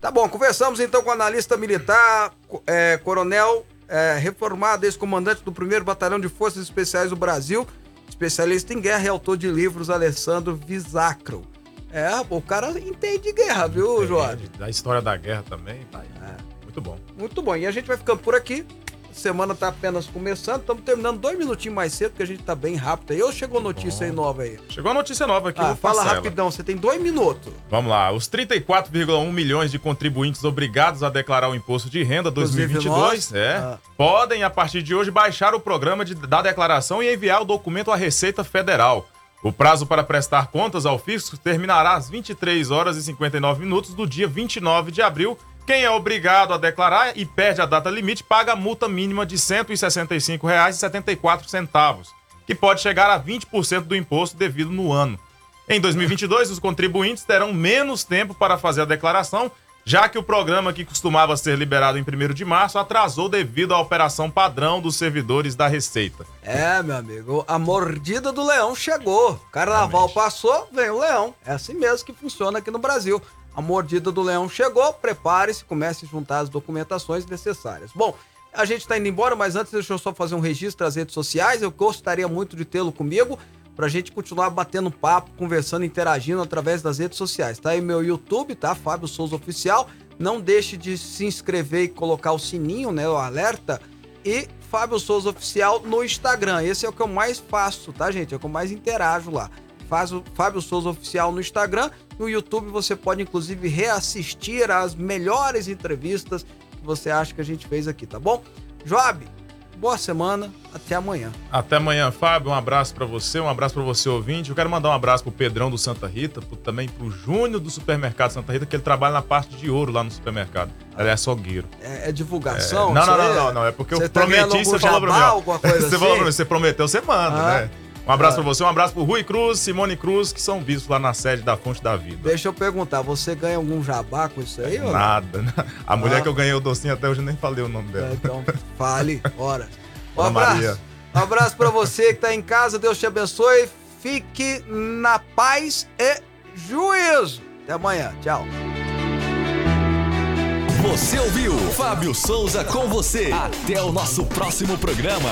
Tá bom, conversamos então com o analista militar, é, coronel é, reformado, ex-comandante do 1 Batalhão de Forças Especiais do Brasil, especialista em guerra e autor de livros, Alessandro Visacro. É, o cara entende de guerra, viu, entende, Jorge? Da história da guerra também. Tá é. Muito bom. Muito bom. E a gente vai ficando por aqui. Semana tá apenas começando. Estamos terminando dois minutinhos mais cedo, porque a gente tá bem rápido aí. Ou chegou notícia aí nova aí? Chegou a notícia nova aqui. Ah, fala rapidão, você tem dois minutos. Vamos lá. Os 34,1 milhões de contribuintes obrigados a declarar o imposto de renda 2022 é, ah. podem, a partir de hoje, baixar o programa de, da declaração e enviar o documento à Receita Federal. O prazo para prestar contas ao fisco terminará às 23 horas e 59 minutos do dia 29 de abril. Quem é obrigado a declarar e perde a data limite paga a multa mínima de R$ 165,74, que pode chegar a 20% do imposto devido no ano. Em 2022, os contribuintes terão menos tempo para fazer a declaração já que o programa que costumava ser liberado em 1 de março atrasou devido à operação padrão dos servidores da Receita. É, meu amigo, a mordida do leão chegou. Carnaval Realmente. passou, vem o leão. É assim mesmo que funciona aqui no Brasil. A mordida do leão chegou, prepare-se, comece a juntar as documentações necessárias. Bom, a gente está indo embora, mas antes deixa eu só fazer um registro nas redes sociais. Eu gostaria muito de tê-lo comigo pra gente continuar batendo papo, conversando, interagindo através das redes sociais. Tá aí meu YouTube, tá? Fábio Souza Oficial. Não deixe de se inscrever e colocar o sininho, né? O alerta. E Fábio Souza Oficial no Instagram. Esse é o que eu mais faço, tá, gente? É o que eu mais interajo lá. Faz o Fábio Souza Oficial no Instagram. No YouTube você pode, inclusive, reassistir as melhores entrevistas que você acha que a gente fez aqui, tá bom? Joab, boa semana. Até amanhã. Até amanhã, Fábio. Um abraço para você, um abraço para você ouvinte. Eu quero mandar um abraço pro Pedrão do Santa Rita, pro, também pro Júnior do supermercado Santa Rita, que ele trabalha na parte de ouro lá no supermercado. Ele é açougueiro. É, é divulgação? É... Não, não, não, não, não. É porque eu tá prometi, você falou pra mim. ó. coisa você, falou assim? pra mim, você prometeu, você manda, Ah. né? Um abraço Ah. pra você, um abraço pro Rui Cruz, Simone Cruz, que são vistos lá na sede da Fonte da Vida. Deixa eu perguntar, você ganha algum jabá com isso aí? ou não? Nada, né? A mulher Ah. que eu ganhei o docinho até hoje eu nem falei o nome dela. É, Então, fale, bora. Um abraço. Maria. Um abraço pra você que tá em casa, Deus te abençoe. Fique na paz e juízo. Até amanhã, tchau. Você ouviu Fábio Souza com você. Até o nosso próximo programa.